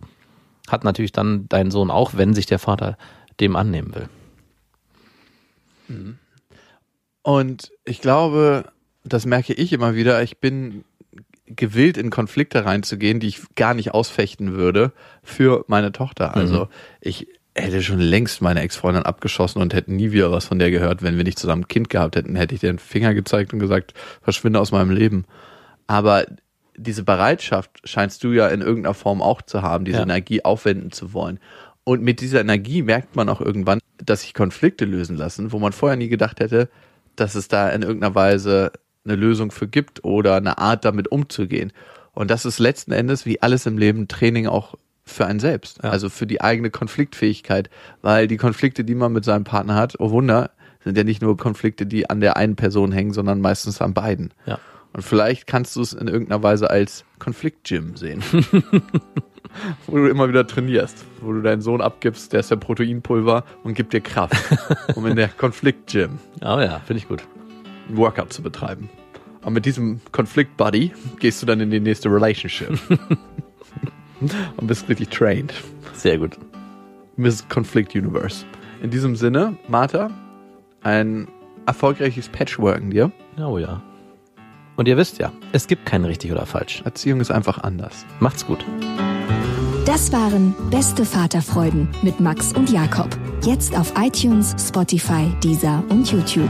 hat natürlich dann dein Sohn auch, wenn sich der Vater dem annehmen will. Und ich glaube, das merke ich immer wieder, ich bin gewillt, in Konflikte reinzugehen, die ich gar nicht ausfechten würde für meine Tochter. Also ich hätte schon längst meine Ex-Freundin abgeschossen und hätte nie wieder was von der gehört. Wenn wir nicht zusammen ein Kind gehabt hätten, hätte ich dir den Finger gezeigt und gesagt, verschwinde aus meinem Leben. Aber diese Bereitschaft scheinst du ja in irgendeiner Form auch zu haben, diese Ja. Energie aufwenden zu wollen. Und mit dieser Energie merkt man auch irgendwann, dass sich Konflikte lösen lassen, wo man vorher nie gedacht hätte, dass es da in irgendeiner Weise eine Lösung für gibt oder eine Art damit umzugehen. Und das ist letzten Endes wie alles im Leben Training auch für einen selbst, also für die eigene Konfliktfähigkeit, weil die Konflikte, die man mit seinem Partner hat, oh Wunder, sind ja nicht nur Konflikte, die an der einen Person hängen, sondern meistens an beiden. Ja. Und vielleicht kannst du es in irgendeiner Weise als Konfliktgym sehen. wo du immer wieder trainierst, wo du deinen Sohn abgibst, der ist ja Proteinpulver und gibt dir Kraft, um in der Konfliktgym Oh ja, finde ich gut. Einen Workout zu betreiben. Und mit diesem Konflikt-Buddy gehst du dann in die nächste Relationship. und bist richtig trained. Sehr gut. Miss Conflict Universe. In diesem Sinne, Martha, ein erfolgreiches Patchworken dir. Oh ja. Und ihr wisst ja, es gibt kein richtig oder falsch. Erziehung ist einfach anders. Macht's gut. Das waren Beste Vaterfreuden mit Max und Jakob. Jetzt auf iTunes, Spotify, Deezer und YouTube.